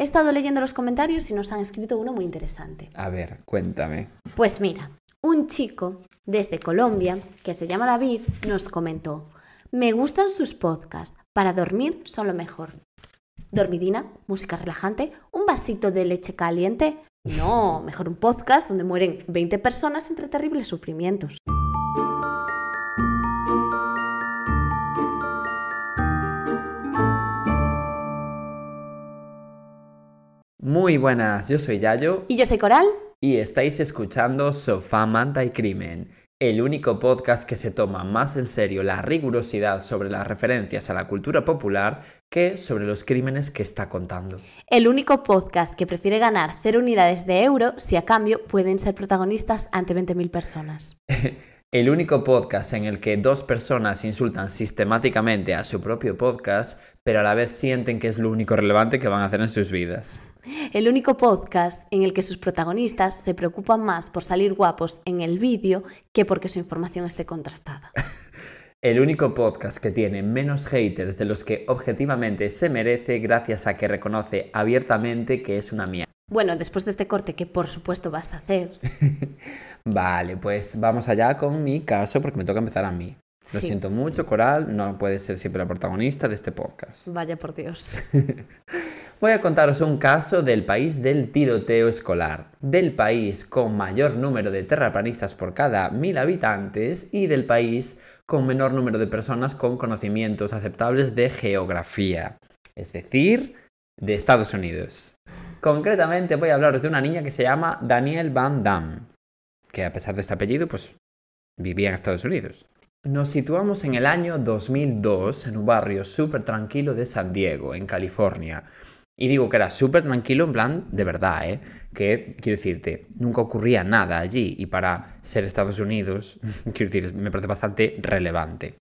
He estado leyendo los comentarios y nos han escrito uno muy interesante. A ver, cuéntame. Pues mira, un chico desde Colombia, que se llama David, nos comentó, me gustan sus podcasts, para dormir son lo mejor. Dormidina, música relajante, un vasito de leche caliente. No, mejor un podcast donde mueren 20 personas entre terribles sufrimientos. Muy buenas, yo soy Yayo Y yo soy Coral. y estáis escuchando Sofá, Manta y Crimen, el único podcast que se toma más en serio la rigurosidad sobre las referencias a la cultura popular que sobre los crímenes que está contando. El único podcast que prefiere ganar 0 unidades de euro si a cambio pueden ser protagonistas ante 20.000 personas. El único podcast en el que dos personas insultan sistemáticamente a su propio podcast, pero a la vez sienten que es lo único relevante que van a hacer en sus vidas. El único podcast en el que sus protagonistas se preocupan más por salir guapos en el vídeo que porque su información esté contrastada. El único podcast que tiene menos haters de los que objetivamente se merece gracias a que reconoce abiertamente que es una mierda. Bueno, después de este corte que por supuesto vas a hacer, Vale, pues vamos allá con mi caso porque me toca empezar a mí. Lo Sí. siento mucho, Coral, no puedes ser siempre la protagonista de este podcast. vaya por Dios. Voy a contaros un caso del país del tiroteo escolar, del país con mayor número de terraplanistas por cada mil habitantes y del país con menor número de personas con conocimientos aceptables de geografía, es decir, de Estados Unidos. Concretamente voy a hablaros de una niña que se llama Daniel Van Damme, que a pesar de este apellido, pues vivía en Estados Unidos. Nos situamos en el año 2002 en un barrio súper tranquilo de San Diego, en California. Y digo que era súper tranquilo en plan de verdad, ¿eh? Que, quiero decirte, nunca ocurría nada allí y para ser Estados Unidos, quiero decir, me parece bastante relevante.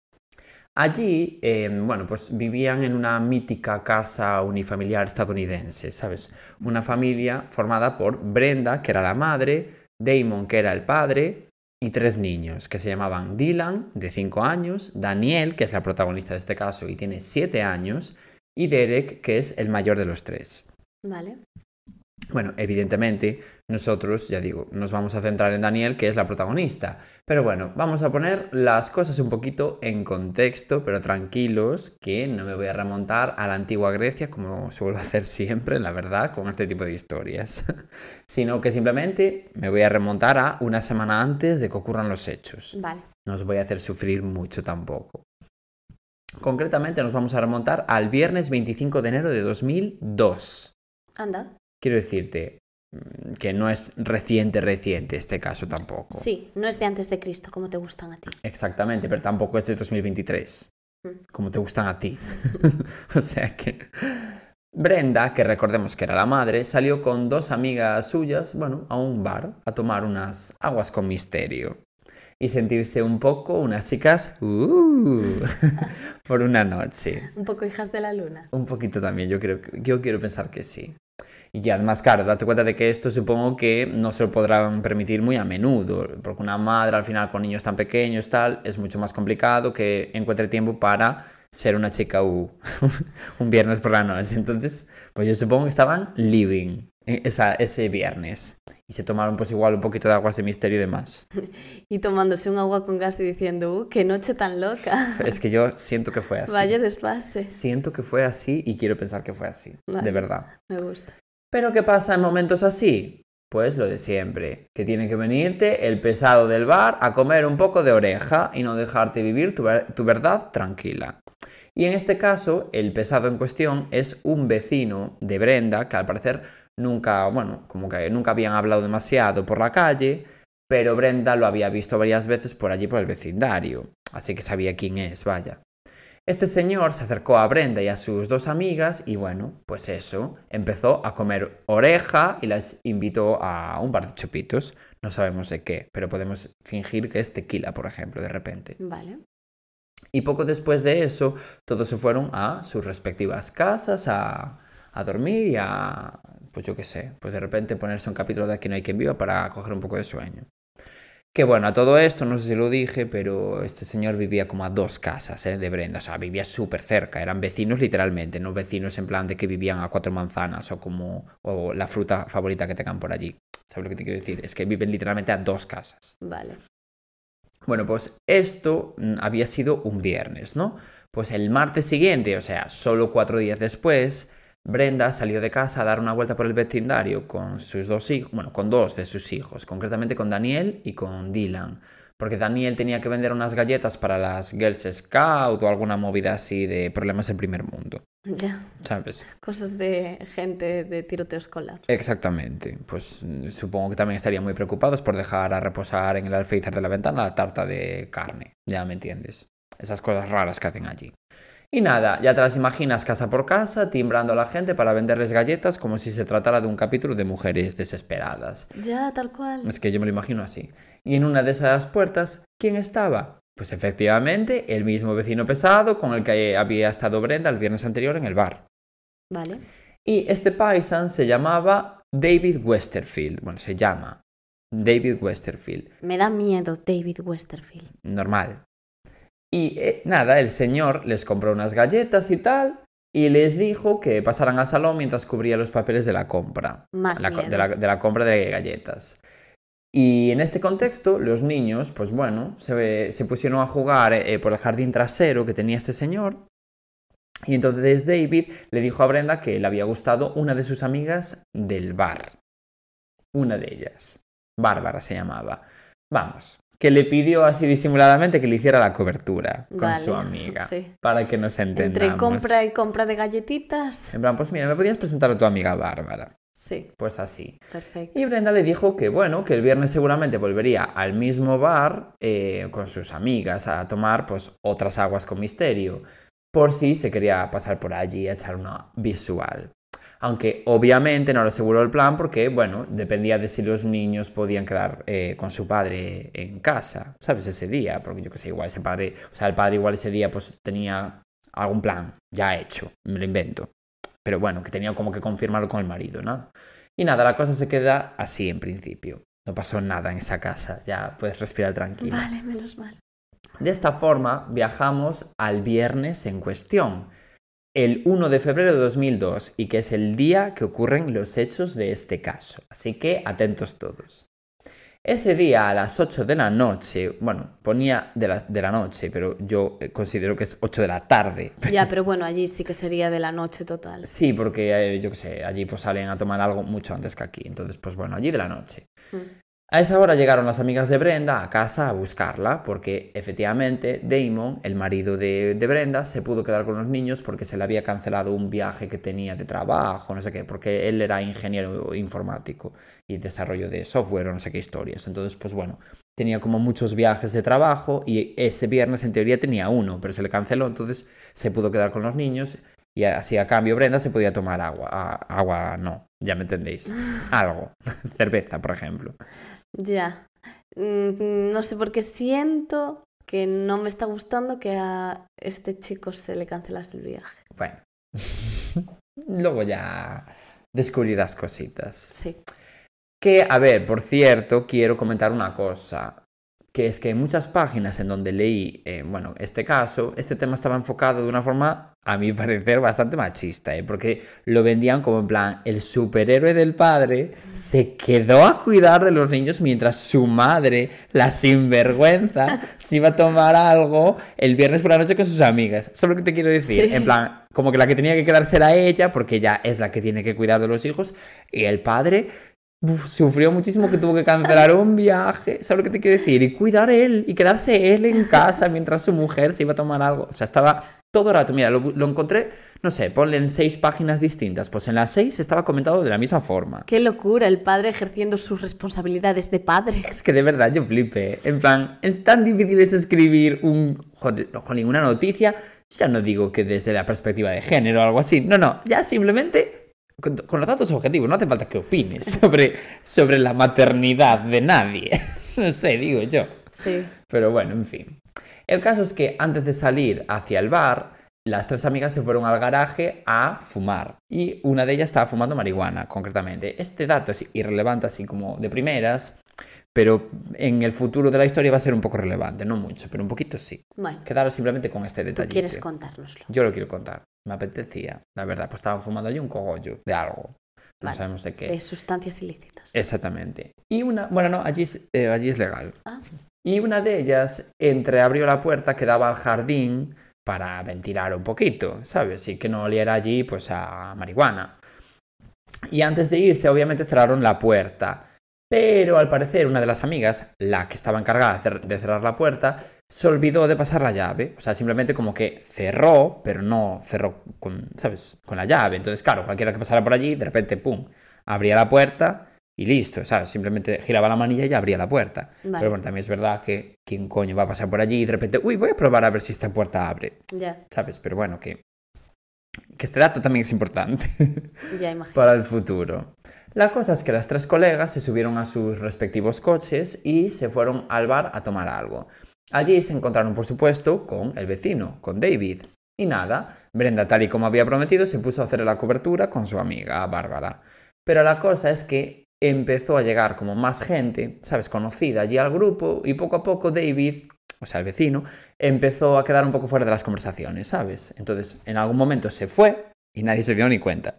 Allí, eh, bueno, pues vivían en una mítica casa unifamiliar estadounidense, ¿sabes? Una familia formada por Brenda, que era la madre, Damon, que era el padre, y tres niños, que se llamaban Dylan, de 5 años, Daniel, que es la protagonista de este caso y tiene 7 años, y Derek, que es el mayor de los tres. Vale. Bueno, evidentemente nosotros, ya digo, nos vamos a centrar en Daniel, que es la protagonista. Pero bueno, vamos a poner las cosas un poquito en contexto, pero tranquilos, que no me voy a remontar a la antigua Grecia, como suelo hacer siempre, la verdad, con este tipo de historias. Sino que simplemente me voy a remontar a una semana antes de que ocurran los hechos. Vale. No os voy a hacer sufrir mucho tampoco. Concretamente nos vamos a remontar al viernes 25 de enero de 2002. Anda. Quiero decirte mm, que no es reciente, reciente este caso tampoco. Sí, no es de antes de Cristo, como te gustan a ti. Exactamente, pero tampoco es de 2023, Mm. como te gustan a ti. o sea que... Brenda, que recordemos que era la madre, salió con dos amigas suyas, bueno, a un bar a tomar unas aguas con misterio y sentirse un poco unas chicas uh, por una noche. Un poco hijas de la luna. Un poquito también, yo, creo, yo quiero pensar que sí. Y además, claro, date cuenta de que esto supongo que no se lo podrán permitir muy a menudo, porque una madre al final con niños tan pequeños tal, es mucho más complicado que encuentre tiempo para ser una chica U un viernes por la noche. Entonces, pues yo supongo que estaban living esa, ese viernes. Y se tomaron pues igual un poquito de aguas de misterio y demás. Y tomándose un agua con gas y diciendo, ¡uh, qué noche tan loca! Es que yo siento que fue así. Vaya desfase. Siento que fue así y quiero pensar que fue así, Vale. de verdad. Me gusta. ¿Pero qué pasa en momentos así? Pues lo de siempre, que tiene que venirte el pesado del bar a comer un poco de oreja y no dejarte vivir tu, ver- tu verdad tranquila. Y en este caso, el pesado en cuestión es un vecino de Brenda que al parecer nunca, bueno, como que nunca habían hablado demasiado por la calle, pero Brenda lo había visto varias veces por allí por el vecindario, así que sabía quién es, vaya. Este señor se acercó a Brenda y a sus dos amigas y bueno, pues eso, empezó a comer oreja y las invitó a un bar de chupitos. No sabemos de qué, pero podemos fingir que es tequila, por ejemplo, de repente. Vale. Y poco después de eso, todos se fueron a sus respectivas casas a, a dormir y a, pues yo qué sé, pues de repente ponerse un capítulo de Aquí no hay quien viva para coger un poco de sueño. Que bueno, a todo esto, no sé si lo dije, pero este señor vivía como a dos casas ¿eh? de Brenda, o sea, vivía súper cerca, eran vecinos literalmente, no vecinos en plan de que vivían a cuatro manzanas o como o la fruta favorita que tengan por allí. ¿Sabes lo que te quiero decir? Es que viven literalmente a dos casas. Vale. Bueno, pues esto mm, había sido un viernes, ¿no? Pues el martes siguiente, o sea, solo cuatro días después, Brenda salió de casa a dar una vuelta por el vecindario con sus dos hijos, bueno, con dos de sus hijos, concretamente con Daniel y con Dylan, porque Daniel tenía que vender unas galletas para las Girls Scout o alguna movida así de problemas del primer mundo, Ya. ¿sabes? Cosas de gente de tiroteo escolar. Exactamente, pues mm, supongo que también estarían muy preocupados por dejar a reposar en el alféizar de la ventana la tarta de carne, ya me entiendes, esas cosas raras que hacen allí. Y nada, ya te las imaginas casa por casa, timbrando a la gente para venderles galletas como si se tratara de un capítulo de mujeres desesperadas. Ya, tal cual. Es que yo me lo imagino así. Y en una de esas puertas, ¿quién estaba? Pues efectivamente, el mismo vecino pesado con el que había estado Brenda el viernes anterior en el bar. Vale. Y este paisan se llamaba David Westerfield. Bueno, se llama David Westerfield. Me da miedo David Westerfield. Normal. Y eh, nada, el señor les compró unas galletas y tal. Y les dijo que pasaran al salón mientras cubría los papeles de la compra. Más La de, la, de la compra de galletas. Y en este contexto, los niños, pues bueno, se, se pusieron a jugar eh, por el jardín trasero que tenía este señor. Y entonces David le dijo a Brenda que le había gustado una de sus amigas del bar. Una de ellas. Bárbara se llamaba. Vamos, que le pidió así disimuladamente que le hiciera la cobertura con Vale, su amiga. sí. Para que nos entendamos. Entre compra y compra de galletitas. En plan, pues mira, ¿me podías presentar a tu amiga Bárbara? Sí, Pues así. perfecto. Y Brenda le dijo que bueno, que el viernes seguramente volvería al mismo bar eh, con sus amigas a tomar pues otras aguas con misterio, por si se quería pasar por allí a echar una visual. Aunque obviamente no le aseguró el plan porque, bueno, dependía de si los niños podían quedar eh, con su padre en casa, ¿sabes? Ese día, porque yo que sé, igual ese padre, o sea, el padre igual ese día pues tenía algún plan ya hecho, me lo invento. Pero bueno, que tenía como que confirmarlo con el marido, ¿no? Y nada, la cosa se queda así en principio. No pasó nada en esa casa, ya puedes respirar tranquilo. Vale, menos mal. De esta forma, viajamos al viernes en cuestión, el 1 de febrero de 2002, y que es el día que ocurren los hechos de este caso. Así que atentos todos. Ese día a las 8 de la noche, bueno, ponía de la, de la noche, pero yo eh, considero que es 8 de la tarde. Ya, pero bueno, allí sí que sería de la noche total. Sí, porque eh, yo qué sé, allí pues salen a tomar algo mucho antes que aquí. Entonces, pues bueno, allí de la noche. Mm. A esa hora llegaron las amigas de Brenda a casa a buscarla, porque efectivamente Damon, el marido de, de Brenda, se pudo quedar con los niños porque se le había cancelado un viaje que tenía de trabajo, no sé qué, porque él era ingeniero informático y desarrollo de software o no sé qué historias. Entonces, pues bueno, tenía como muchos viajes de trabajo y ese viernes en teoría tenía uno, pero se le canceló, entonces se pudo quedar con los niños y así a cambio Brenda se podía tomar agua. Agua no, ya me entendéis. Algo. Cerveza, por ejemplo. Ya. Mm, No sé por qué siento que no me está gustando que a este chico se le cancelase el viaje. Bueno. Luego ya descubrirás cositas. Sí. Que, a ver, por cierto, quiero comentar una cosa. Que es que en muchas páginas en donde leí, eh, bueno, este caso, este tema estaba enfocado de una forma, a mi parecer, bastante machista, ¿eh? porque lo vendían como en plan, el superhéroe del padre se quedó a cuidar de los niños mientras su madre, la sinvergüenza, se iba a tomar algo el viernes por la noche con sus amigas. ¿Sabes lo que te quiero decir? Sí. En plan, como que la que tenía que quedarse era ella, porque ella es la que tiene que cuidar de los hijos, y el padre uf, sufrió muchísimo que tuvo que cancelar un viaje, ¿sabes lo que te quiero decir? Y cuidar él, y quedarse él en casa mientras su mujer se iba a tomar algo. O sea, estaba todo el rato, mira, lo, lo encontré, no sé, ponle en seis páginas distintas. Pues en las seis estaba comentado de la misma forma. Qué locura, el padre ejerciendo sus responsabilidades de padre. Es que de verdad yo flipé. En plan, es tan difícil es escribir un, joder, una noticia. Ya no digo que desde la perspectiva de género o algo así. No, no, ya simplemente con, con los datos objetivos. No hace falta que opines sobre, sobre la maternidad de nadie. No sé, digo yo. Sí. Pero bueno, en fin. El caso es que antes de salir hacia el bar, las tres amigas se fueron al garaje a fumar. Y una de ellas estaba fumando marihuana, concretamente. Este dato es irrelevante así como de primeras, pero en el futuro de la historia va a ser un poco relevante, no mucho, pero un poquito sí. Bueno, Quedar simplemente con este detalle. quieres contárnoslo. Yo lo quiero contar. Me apetecía, la verdad, pues estaban fumando allí un cogollo de algo. No Vale. sabemos de qué. De sustancias ilícitas. Exactamente. Y una, bueno, no, allí, es- eh, allí es legal. Ah, Y una de ellas entreabrió la puerta que daba al jardín para ventilar un poquito, ¿sabes? Y que no oliera allí, pues, a marihuana. Y antes de irse, obviamente cerraron la puerta. Pero al parecer, una de las amigas, la que estaba encargada de cerrar la puerta, se olvidó de pasar la llave. O sea, simplemente como que cerró, pero no cerró con, ¿sabes? Con la llave. Entonces, claro, cualquiera que pasara por allí, de repente, pum, abría la puerta y listo, ¿sabes? Simplemente giraba la manilla y ya abría la puerta. Vale. Pero bueno, también es verdad que quién coño va a pasar por allí y de repente, uy, voy a probar a ver si esta puerta abre, ya, ¿sabes? Pero bueno, que, que este dato también es importante ya imagino. para el futuro. La cosa es que las tres colegas se subieron a sus respectivos coches y se fueron al bar a tomar algo. Allí se encontraron, por supuesto, con el vecino, con David. Y nada, Brenda, tal y como había prometido, se puso a hacer la cobertura con su amiga Bárbara. Pero la cosa es que empezó a llegar como más gente, ¿sabes? Conocida allí al grupo y poco a poco David, o sea, el vecino, empezó a quedar un poco fuera de las conversaciones, ¿sabes? Entonces, en algún momento se fue y nadie se dio ni cuenta.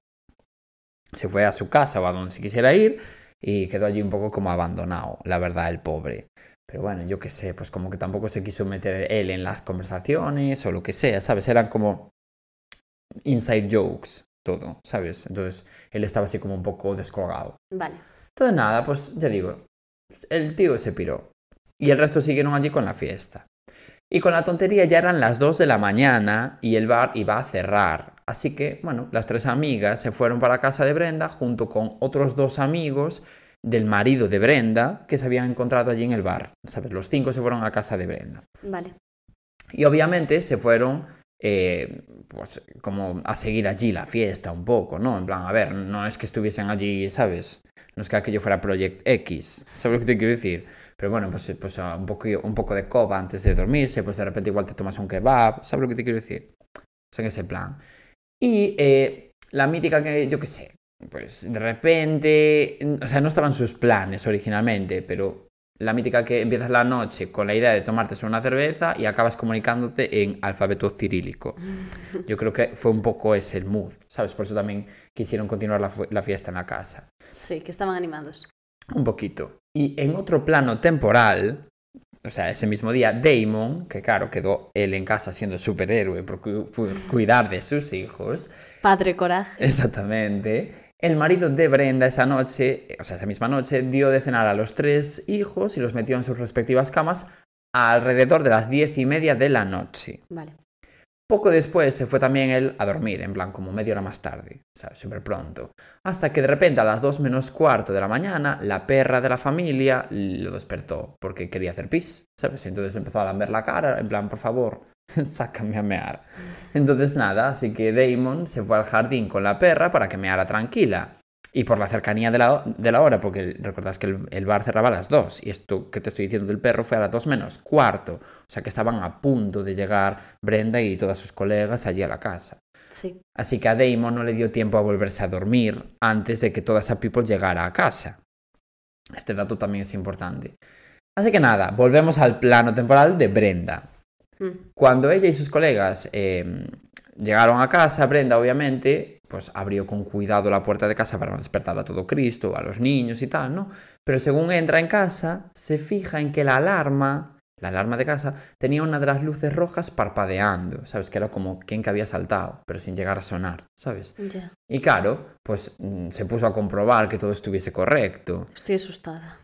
Se fue a su casa o a donde se quisiera ir y quedó allí un poco como abandonado, la verdad, el pobre. Pero bueno, yo qué sé, pues como que tampoco se quiso meter él en las conversaciones o lo que sea, ¿sabes? Eran como inside jokes, todo, ¿sabes? Entonces él estaba así como un poco descolgado. Vale. Entonces nada, pues ya digo, el tío se piró. Y el resto siguieron allí con la fiesta. Y con la tontería ya eran las 2 de la mañana y el bar iba a cerrar. Así que, bueno, las tres amigas se fueron para casa de Brenda junto con otros dos amigos del marido de Brenda que se habían encontrado allí en el bar. ¿Sabes? Los cinco se fueron a casa de Brenda. Vale. Y obviamente se fueron, eh, pues, como a seguir allí la fiesta un poco, ¿no? En plan, a ver, no es que estuviesen allí, ¿sabes? No es que aquello fuera Project X, ¿sabes lo que te quiero decir? Pero bueno, pues, pues ah, un, poco, un poco de coba antes de dormirse, pues de repente igual te tomas un kebab, ¿sabes lo que te quiero decir? O sea, en ese plan. Y eh, la mítica que, yo qué sé, pues de repente, o sea, no estaban sus planes originalmente, pero la mítica que empiezas la noche con la idea de tomarte solo una cerveza y acabas comunicándote en alfabeto cirílico. Yo creo que fue un poco ese el mood, ¿sabes? Por eso también quisieron continuar la, la fiesta en la casa. Sí, que estaban animados. Un poquito. Y en otro plano temporal, o sea, ese mismo día, Damon, que claro, quedó él en casa siendo superhéroe por, cu- por cuidar de sus hijos, Padre Coraje. Exactamente. El marido de Brenda esa noche, o sea, esa misma noche, dio de cenar a los tres hijos y los metió en sus respectivas camas alrededor de las diez y media de la noche. Vale. Poco después se fue también él a dormir, en plan como media hora más tarde, ¿sabes? Súper pronto. Hasta que de repente a las dos menos cuarto de la mañana, la perra de la familia lo despertó porque quería hacer pis, ¿sabes? Entonces empezó a lamber la cara, en plan, por favor, sácame a mear. Entonces nada, así que Damon se fue al jardín con la perra para que meara tranquila. Y por la cercanía de la, de la hora, porque recordás que el, el bar cerraba a las 2, y esto que te estoy diciendo del perro fue a las 2 menos cuarto, o sea que estaban a punto de llegar Brenda y todas sus colegas allí a la casa. Sí. Así que a Damon no le dio tiempo a volverse a dormir antes de que toda esa people llegara a casa. Este dato también es importante. Así que nada, volvemos al plano temporal de Brenda. Mm. Cuando ella y sus colegas eh, llegaron a casa, Brenda obviamente pues abrió con cuidado la puerta de casa para no despertar a todo Cristo, a los niños y tal, ¿no? Pero según entra en casa, se fija en que la alarma, la alarma de casa, tenía una de las luces rojas parpadeando, ¿sabes? Que era como quien que había saltado, pero sin llegar a sonar, ¿sabes? Y claro, pues mm, se puso a comprobar que todo estuviese correcto. Estoy asustada.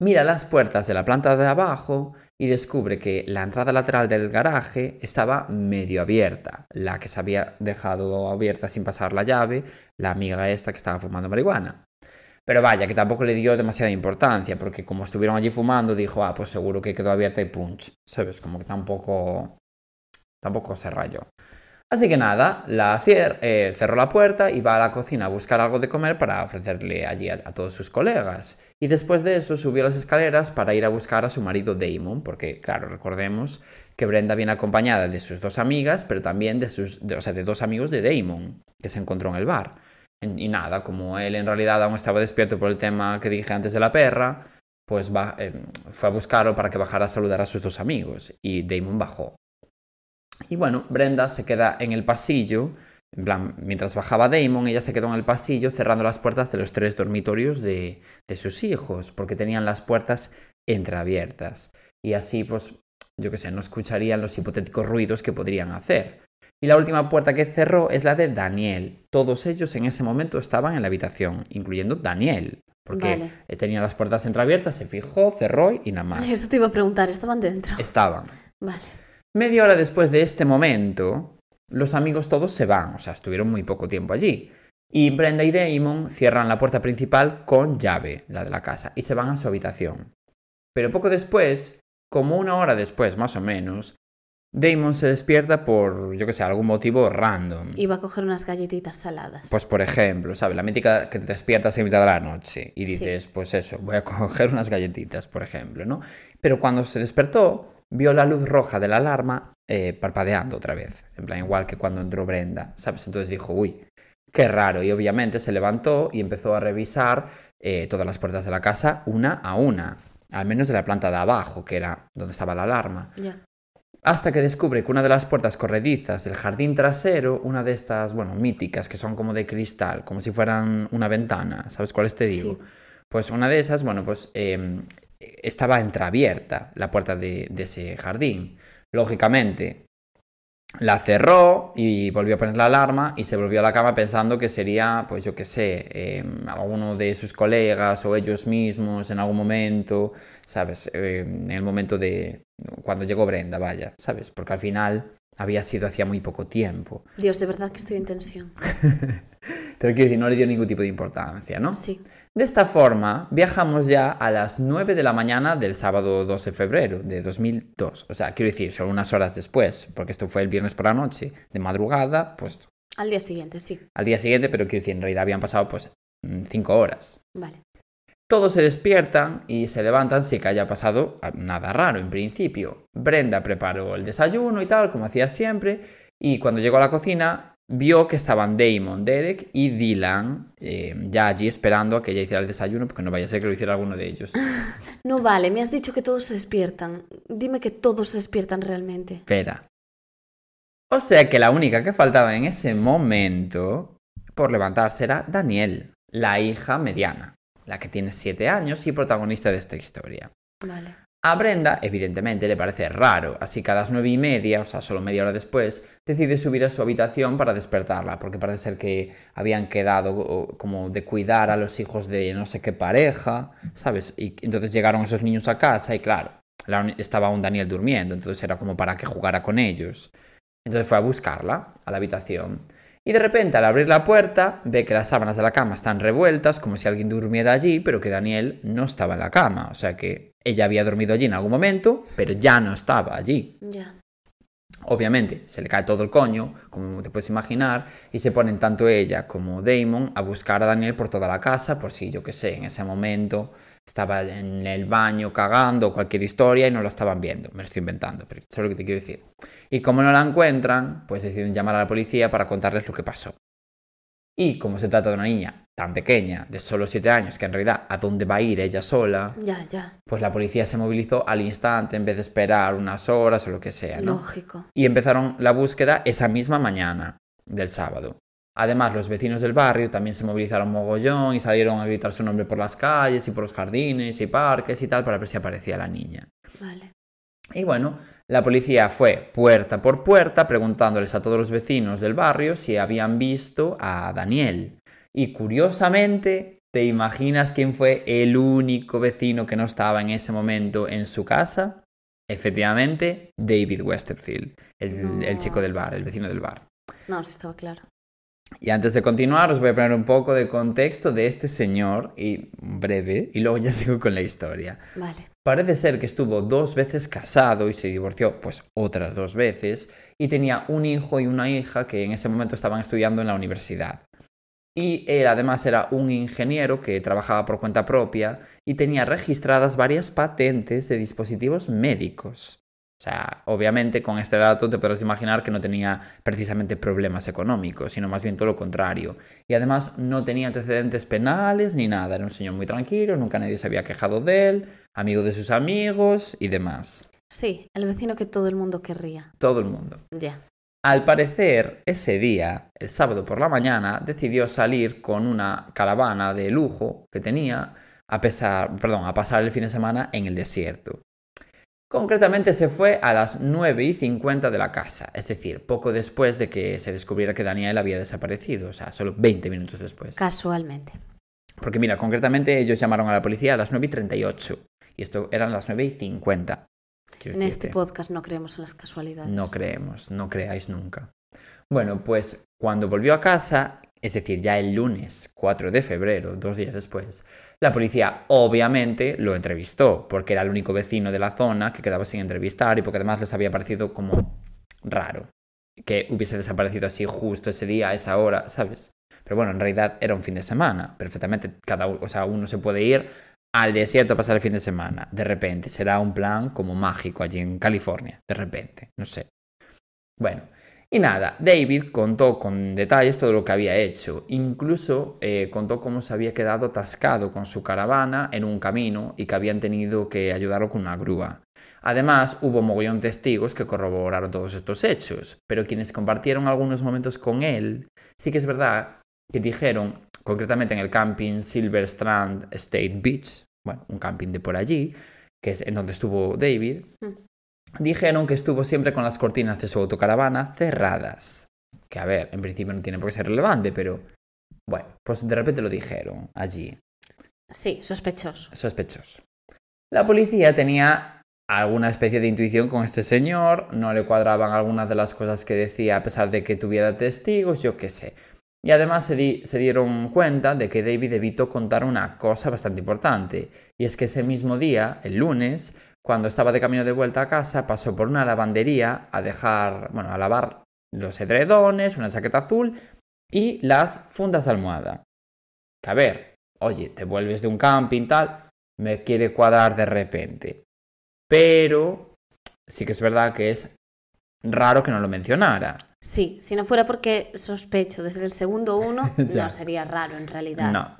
Mira las puertas de la planta de abajo y descubre que la entrada lateral del garaje estaba medio abierta. La que se había dejado abierta sin pasar la llave, la amiga esta que estaba fumando marihuana. Pero vaya, que tampoco le dio demasiada importancia, porque como estuvieron allí fumando, dijo, ah, pues seguro que quedó abierta y punch. ¿Sabes? Como que tampoco. tampoco se rayó. Así que nada, la eh, cerró la puerta y va a la cocina a buscar algo de comer para ofrecerle allí a, todos sus colegas. Y después de eso subió las escaleras para ir a buscar a su marido Damon, porque claro, recordemos que Brenda viene acompañada de sus dos amigas, pero también de sus, o sea, de dos amigos de Damon, que se encontró en el bar. Y nada, como él en realidad aún estaba despierto por el tema que dije antes de la perra, pues va, eh, fue a buscarlo para que bajara a saludar a sus dos amigos y Damon bajó. Y bueno, Brenda se queda en el pasillo, en plan, mientras bajaba Damon, ella se quedó en el pasillo cerrando las puertas de los tres dormitorios de, de sus hijos, porque tenían las puertas entreabiertas. Y así, pues, yo qué sé, no escucharían los hipotéticos ruidos que podrían hacer. Y la última puerta que cerró es la de Daniel. Todos ellos en ese momento estaban en la habitación, incluyendo Daniel. Porque Vale. tenía las puertas entreabiertas, se fijó, cerró y nada más. Esto te iba a preguntar, ¿estaban dentro? Estaban. Vale. Media hora después de este momento, los amigos todos se van, o sea, estuvieron muy poco tiempo allí. Y Brenda y Damon cierran la puerta principal con llave, la de la casa, y se van a su habitación. Pero poco después, como una hora después más o menos, Damon se despierta por, yo que sé, algún motivo random. Iba a coger unas galletitas saladas. Pues por ejemplo, ¿sabes? La mítica que te despiertas en mitad de la noche y dices, pues eso, voy a coger unas galletitas, por ejemplo, ¿no? Pero cuando se despertó, vio la luz roja de la alarma eh, parpadeando otra vez. En plan, igual que cuando entró Brenda, ¿sabes? Entonces dijo, uy, qué raro. Y obviamente se levantó y empezó a revisar eh, todas las puertas de la casa una a una. Al menos de la planta de abajo, que era donde estaba la alarma. Hasta que descubre que una de las puertas corredizas del jardín trasero, una de estas, bueno, míticas, que son como de cristal, como si fueran una ventana, ¿sabes cuáles te digo? Sí. Pues una de esas, bueno, pues eh, estaba entreabierta la puerta de, de ese jardín. Lógicamente, la cerró y volvió a poner la alarma y se volvió a la cama pensando que sería, pues yo qué sé, eh, alguno de sus colegas o ellos mismos en algún momento, ¿sabes? Eh, en el momento de cuando llegó Brenda, vaya, ¿sabes? Porque al final había sido hacía muy poco tiempo. Dios, de verdad que estoy en tensión. Pero quiero decir, no le dio ningún tipo de importancia, ¿no? Sí. De esta forma, viajamos ya a las 9 de la mañana del sábado 12 de febrero de 2002. O sea, quiero decir, solo unas horas después, porque esto fue el viernes por la noche, de madrugada, pues Al día siguiente, sí. al día siguiente, pero quiero decir, en realidad habían pasado pues 5 horas. Vale. Todos se despiertan y se levantan sin que haya pasado ah, nada raro en principio. Brenda preparó el desayuno y tal, como hacía siempre, y cuando llegó a la cocina vio que estaban Damon, Derek y Dylan eh, ya allí esperando a que ella hiciera el desayuno, porque no vaya a ser que lo hiciera alguno de ellos. No vale, me has dicho que todos se despiertan. Dime que todos se despiertan realmente. Espera. O sea que la única que faltaba en ese momento por levantarse era Daniel, la hija mediana, la que tiene 7 años y protagonista de esta historia. Vale. A Brenda, evidentemente, le parece raro, así que a las nueve y media, o sea, solo media hora después, decide subir a su habitación para despertarla, porque parece ser que habían quedado como de cuidar a los hijos de no sé qué pareja, ¿sabes? Y entonces llegaron esos niños a casa y claro, estaba un Daniel durmiendo, entonces era como para que jugara con ellos. Entonces fue a buscarla a la habitación. Y de repente, al abrir la puerta, ve que las sábanas de la cama están revueltas, como si alguien durmiera allí, pero que Daniel no estaba en la cama. O sea que ella había dormido allí en algún momento, pero ya no estaba allí. Ya. Obviamente, se le cae todo el coño, como te puedes imaginar, y se ponen tanto ella como Damon a buscar a Daniel por toda la casa, por si, yo qué sé, en ese momento estaba en el baño cagando cualquier historia y no lo estaban viendo. Me lo estoy inventando, pero eso es lo que te quiero decir. Y como no la encuentran, pues deciden llamar a la policía para contarles lo que pasó. Y como se trata de una niña tan pequeña, de solo 7 años, que en realidad a dónde va a ir ella sola, Ya, ya. pues la policía se movilizó al instante en vez de esperar unas horas o lo que sea, ¿no? Lógico. y empezaron la búsqueda esa misma mañana del sábado. Además, los vecinos del barrio también se movilizaron mogollón y salieron a gritar su nombre por las calles y por los jardines y parques y tal para ver si aparecía la niña. Vale. Y bueno, la policía fue puerta por puerta preguntándoles a todos los vecinos del barrio si habían visto a Daniel. Y curiosamente, ¿te imaginas quién fue el único vecino que no estaba en ese momento en su casa? Efectivamente, David Westerfield, el, No. el chico del bar, el vecino del bar. No, sí estaba claro. Y antes de continuar, os voy a poner un poco de contexto de este señor, y breve, y luego ya sigo con la historia. Vale. Parece ser que estuvo dos veces casado y se divorció pues otras dos veces y tenía un hijo y una hija que en ese momento estaban estudiando en la universidad. Y él además era un ingeniero que trabajaba por cuenta propia y tenía registradas varias patentes de dispositivos médicos. O sea, obviamente con este dato te podrás imaginar que no tenía precisamente problemas económicos, sino más bien todo lo contrario. Y además no tenía antecedentes penales ni nada, era un señor muy tranquilo, nunca nadie se había quejado de él, amigo de sus amigos y demás. Sí, el vecino que todo el mundo querría. Todo el mundo. Ya. Al parecer, ese día, el sábado por la mañana, decidió salir con una caravana de lujo que tenía a, pesar, perdón, a pasar el fin de semana en el desierto. Concretamente se fue a las 9 y 50 de la casa, es decir, poco después de que se descubriera que Daniel había desaparecido, o sea, solo 20 minutos después. Casualmente. Porque mira, concretamente ellos llamaron a la policía a las 9 y 38 y esto eran las 9 y 50. En este podcast no creemos en las casualidades. No creemos, no creáis nunca. Bueno, pues cuando volvió a casa, es decir, ya el lunes 4 de febrero, dos días después, la policía obviamente lo entrevistó, porque era el único vecino de la zona que quedaba sin entrevistar y porque además les había parecido como raro que hubiese desaparecido así justo ese día, a esa hora, ¿sabes? Pero bueno, en realidad era un fin de semana, perfectamente, cada o sea, uno se puede ir al desierto pasar el fin de semana, de repente, será un plan como mágico allí en California, de repente, no sé. Bueno, y nada, David contó con detalles todo lo que había hecho. Incluso eh, contó cómo se había quedado atascado con su caravana en un camino y que habían tenido que ayudarlo con una grúa. Además, hubo mogollón testigos que corroboraron todos estos hechos, pero quienes compartieron algunos momentos con él, sí que es verdad que dijeron, concretamente en el camping Silver Strand State Beach, bueno, un camping de por allí, que es en donde estuvo David, dijeron que estuvo siempre con las cortinas de su autocaravana cerradas. Que a ver, en principio no tiene por qué ser relevante, pero bueno, pues de repente lo dijeron allí, Sí, sospechoso. sospechoso. La policía tenía alguna especie de intuición con este señor, no le cuadraban algunas de las cosas que decía a pesar de que tuviera testigos, yo qué sé. Y además se, di- se dieron cuenta de que David evitó contar una cosa bastante importante, y es que ese mismo día, el lunes, cuando estaba de camino de vuelta a casa, pasó por una lavandería a dejar, bueno, a lavar los edredones, una chaqueta azul y las fundas de almohada. Que a ver, oye, te vuelves de un camping tal, me quiere cuadrar de repente. Pero sí que es verdad que es raro que no lo mencionara. Sí, si no fuera porque sospecho desde el segundo uno, no sería raro en realidad. No.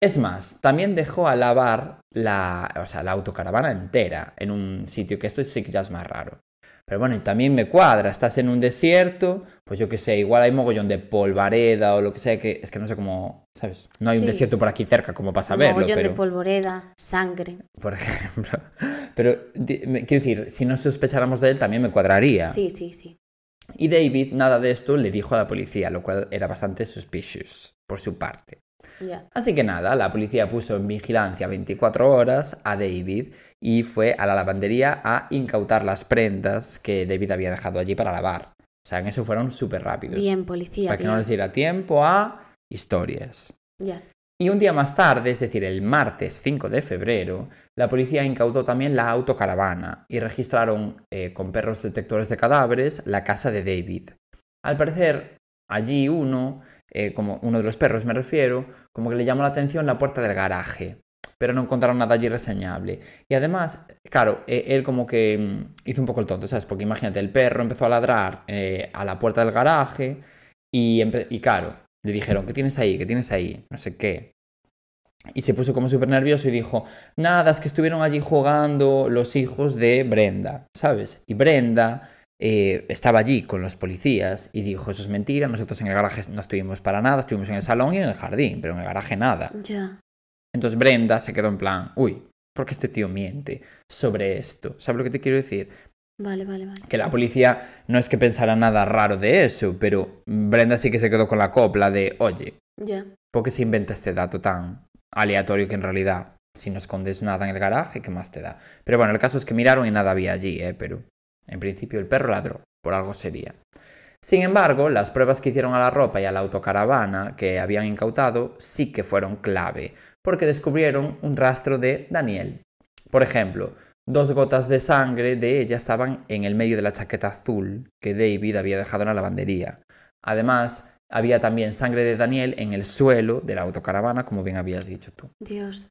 Es más, también dejó a lavar la, o sea, la autocaravana entera en un sitio que esto sí que ya es más raro. Pero bueno, y también me cuadra, estás en un desierto, pues yo qué sé, igual hay mogollón de polvareda o lo que sea, que es que no sé cómo, ¿sabes? No hay un desierto por aquí cerca como para saberlo, Mogollón pero... de polvoreda, sangre. por ejemplo. Pero quiero decir, si no sospecháramos de él, también me cuadraría. Sí, sí, sí. Y David nada de esto le dijo a la policía, lo cual era bastante suspicious por su parte. Así que nada, la policía puso en vigilancia 24 horas a David y fue a la lavandería a incautar las prendas que David había dejado allí para lavar. O sea, en eso fueron súper rápidos. Bien, policía. para que no les diera tiempo a historias. Ya. Y un día más tarde, es decir, el martes 5 de febrero, la policía incautó también la autocaravana y registraron eh, con perros detectores de cadáveres la casa de David. Al parecer, allí uno, eh, como uno de los perros me refiero, como que le llamó la atención la puerta del garaje, pero no encontraron nada allí reseñable. Y además, claro, eh, él como que mm, hizo un poco el tonto, ¿sabes? Porque imagínate, el perro empezó a ladrar eh, a la puerta del garaje y, y claro, le dijeron, ¿qué tienes ahí? ¿Qué tienes ahí? No sé qué. Y se puso como súper nervioso y dijo, nada, es que estuvieron allí jugando los hijos de Brenda, ¿sabes? Y Brenda eh, estaba allí con los policías y dijo, eso es mentira, nosotros en el garaje no estuvimos para nada, estuvimos en el salón y en el jardín, pero en el garaje nada. Ya. Entonces Brenda se quedó en plan, uy, ¿por qué este tío miente sobre esto? ¿Sabes lo que te quiero decir? Vale, vale, vale. Que la policía no es que pensara nada raro de eso, pero Brenda sí que se quedó con la copla de, oye, Ya. ¿Por qué se inventa este dato tan aleatorio que en realidad, si no escondes nada en el garaje, ¿qué más te da? Pero bueno, el caso es que miraron y nada había allí, ¿eh? Pero en principio el perro ladró, por algo sería. Sin embargo, las pruebas que hicieron a la ropa y a la autocaravana que habían incautado sí que fueron clave, porque descubrieron un rastro de Daniel. Por ejemplo, dos gotas de sangre de ella estaban en el medio de la chaqueta azul que David había dejado en la lavandería. Además, había también sangre de Daniel en el suelo de la autocaravana, como bien habías dicho tú. Dios.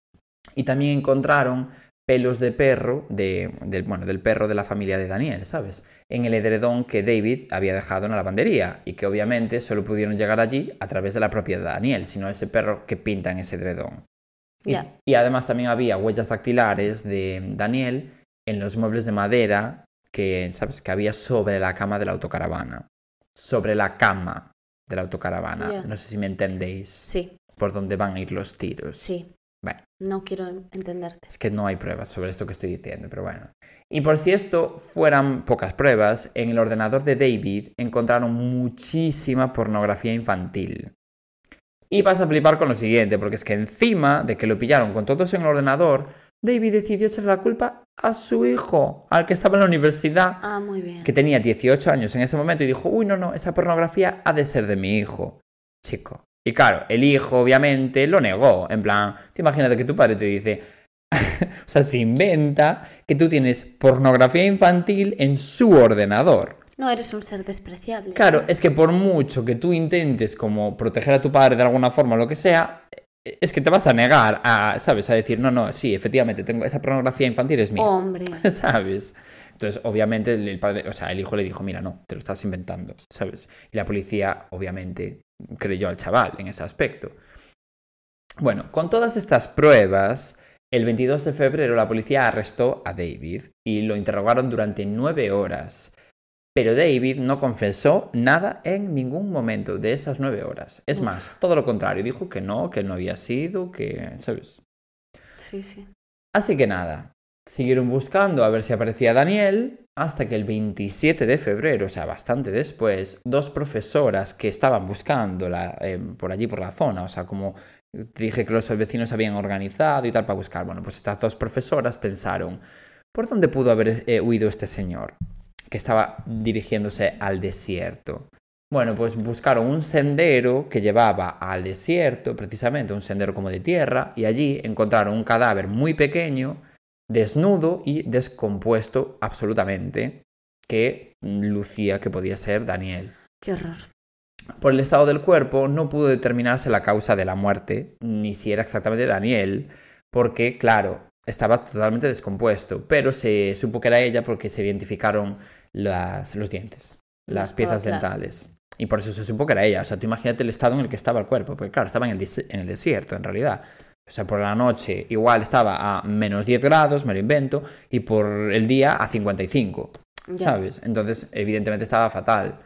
Y también encontraron pelos de perro, de, del, bueno, del perro de la familia de Daniel, ¿sabes? En el edredón que David había dejado en la lavandería y que obviamente solo pudieron llegar allí a través de la propiedad de Daniel, sino ese perro que pinta en ese edredón. Y, y además también había huellas dactilares de Daniel en los muebles de madera que, ¿sabes? que había sobre la cama de la autocaravana. Sobre la cama de la autocaravana. No sé si me entendéis Sí, por dónde van a ir los tiros. sí. Bueno. No quiero entenderte. Es que no hay pruebas sobre esto que estoy diciendo, pero bueno. Y por si esto fueran pocas pruebas, en el ordenador de David encontraron muchísima pornografía infantil. Y vas a flipar con lo siguiente, porque es que encima de que lo pillaron con todo eso en el ordenador, David decidió echarle la culpa a su hijo, al que estaba en la universidad, Ah, muy bien. que tenía 18 años en ese momento, y dijo, uy, no, no, esa pornografía ha de ser de mi hijo, chico. Y claro, el hijo obviamente lo negó, en plan, te imagínate que tu padre te dice, o sea, se inventa que tú tienes pornografía infantil en su ordenador. No eres un ser despreciable. Claro, sí. es que por mucho que tú intentes como proteger a tu padre de alguna forma o lo que sea, es que te vas a negar a, ¿sabes? A decir, no, no, sí, efectivamente, tengo esa pornografía infantil es mía. Hombre. ¿sabes? Entonces, obviamente, el padre, o sea, el hijo le dijo, mira, no, te lo estás inventando, ¿sabes? Y la policía, obviamente, creyó al chaval en ese aspecto. Bueno, con todas estas pruebas, el 22 de febrero la policía arrestó a David y lo interrogaron durante nueve horas. Pero David no confesó nada en ningún momento de esas nueve horas. Es Uf. más, todo lo contrario, dijo que no, que no había sido, que, ¿sabes? Sí, sí. Así que nada, siguieron buscando a ver si aparecía Daniel, hasta que el 27 de febrero, o sea, bastante después, dos profesoras que estaban buscándola eh, por allí, por la zona, o sea, como te dije que los vecinos habían organizado y tal para buscar, bueno, pues estas dos profesoras pensaron, ¿por dónde pudo haber eh, huido este señor? Que estaba dirigiéndose al desierto. Bueno, pues buscaron un sendero que llevaba al desierto, precisamente un sendero como de tierra, y allí encontraron un cadáver muy pequeño, desnudo y descompuesto absolutamente, que lucía que podía ser Daniel. Qué horror. Por el estado del cuerpo no pudo determinarse la causa de la muerte, ni si era exactamente Daniel, porque, claro, estaba totalmente descompuesto, pero se supo que era ella porque se identificaron las- los dientes, las piezas claro. dentales. Y por eso se supo que era ella. O sea, tú imagínate el estado en el que estaba el cuerpo, porque claro, estaba en el, en el desierto, en realidad. O sea, por la noche igual estaba a menos 10 grados, me lo invento, y por el día a 55. Ya. ¿sabes? Entonces, evidentemente estaba fatal.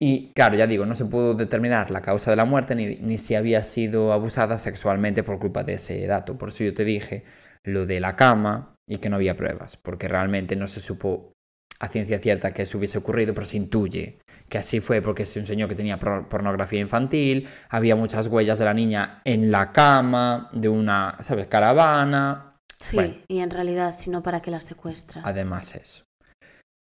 Y claro, ya digo, no se pudo determinar la causa de la muerte ni, ni si había sido abusada sexualmente por culpa de ese dato. Por eso yo te dije lo de la cama y que no había pruebas, porque realmente no se supo a ciencia cierta que eso hubiese ocurrido, pero se intuye que así fue porque un señor que tenía por- pornografía infantil, había muchas huellas de la niña en la cama, de una, ¿sabes?, caravana, Sí, Bueno. y en realidad, si no, ¿para qué las secuestras? Además eso.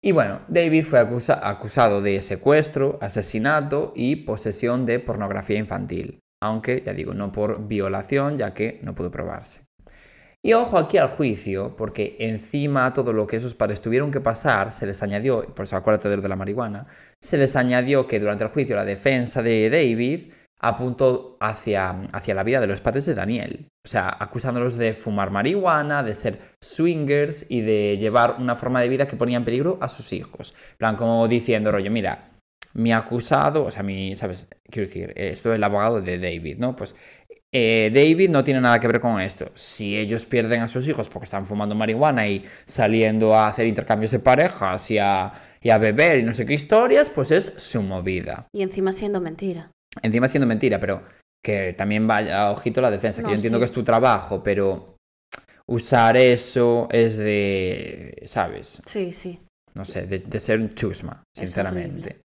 Y bueno, David fue acusa- acusado de secuestro, asesinato y posesión de pornografía infantil. Aunque, ya digo, no por violación, ya que no pudo probarse. Y ojo aquí al juicio, porque encima a todo lo que esos padres tuvieron que pasar, se les añadió, por eso acuérdate de lo de la marihuana, se les añadió que durante el juicio la defensa de David apuntó hacia, hacia la vida de los padres de Daniel. O sea, acusándolos de fumar marihuana, de ser swingers y de llevar una forma de vida que ponía en peligro a sus hijos. Plan, como diciendo, rollo, mira, mi acusado, o sea, mi, ¿sabes? Quiero decir, esto es el abogado de David, ¿no? Pues eh, David no tiene nada que ver con esto. Si ellos pierden a sus hijos porque están fumando marihuana y saliendo a hacer intercambios de parejas y a, y a beber y no sé qué historias, pues es su movida. Y encima siendo mentira. Encima siendo mentira, pero que también vaya, ojito la defensa, que yo entiendo sí. que es tu trabajo, pero usar eso es de, ¿sabes? Sí, sí. No sé, de, de ser un chusma, sinceramente.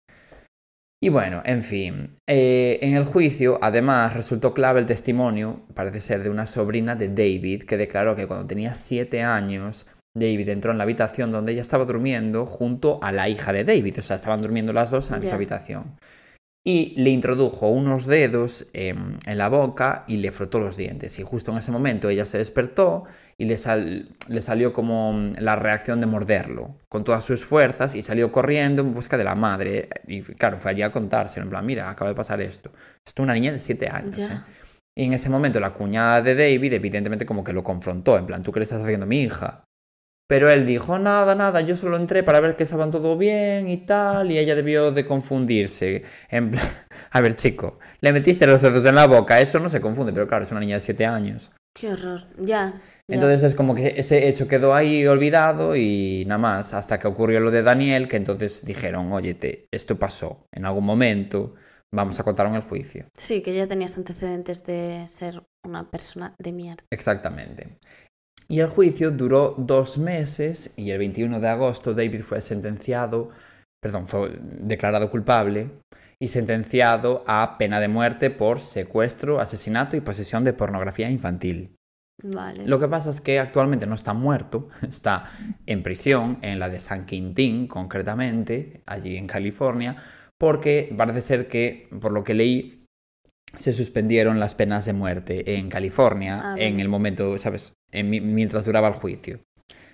Y bueno, en fin, eh, en el juicio además resultó clave el testimonio, parece ser de una sobrina de David, que declaró que cuando tenía siete años, David entró en la habitación donde ella estaba durmiendo junto a la hija de David, o sea, estaban durmiendo las dos en la misma habitación. Y le introdujo unos dedos en la boca y le frotó los dientes. Y justo en ese momento ella se despertó y le, sal- le salió como mm, la reacción de morderlo con todas sus fuerzas y salió corriendo en busca de la madre. Y claro, fue allí a contárselo, en plan, mira, acaba de pasar esto. Esto es una niña de 7 años. ¿eh? Y en ese momento la cuñada de David evidentemente como que lo confrontó, en plan, ¿tú qué le estás haciendo a mi hija? Pero él dijo, nada, nada, yo solo entré para ver que estaban todo bien y tal, y ella debió de confundirse. En plan, a ver, chico, le metiste los dedos en la boca, eso no se confunde, pero claro, es una niña de 7 años. Qué horror. Ya. Entonces es como que ese hecho quedó ahí olvidado y nada más, hasta que ocurrió lo de Daniel, que entonces dijeron, óyete, esto pasó en algún momento, vamos a contar en el juicio. Sí, que ya tenías antecedentes de ser una persona de mierda. Exactamente. Y el juicio duró dos meses y el 21 de agosto David fue sentenciado, perdón, fue declarado culpable y sentenciado a pena de muerte por secuestro, asesinato y posesión de pornografía infantil. Vale. Lo que pasa es que actualmente no está muerto, está en prisión, en la de San Quintín concretamente, allí en California, porque parece ser que, por lo que leí, se suspendieron las penas de muerte en California Ah, en el momento, ¿sabes? En mi- mientras duraba el juicio.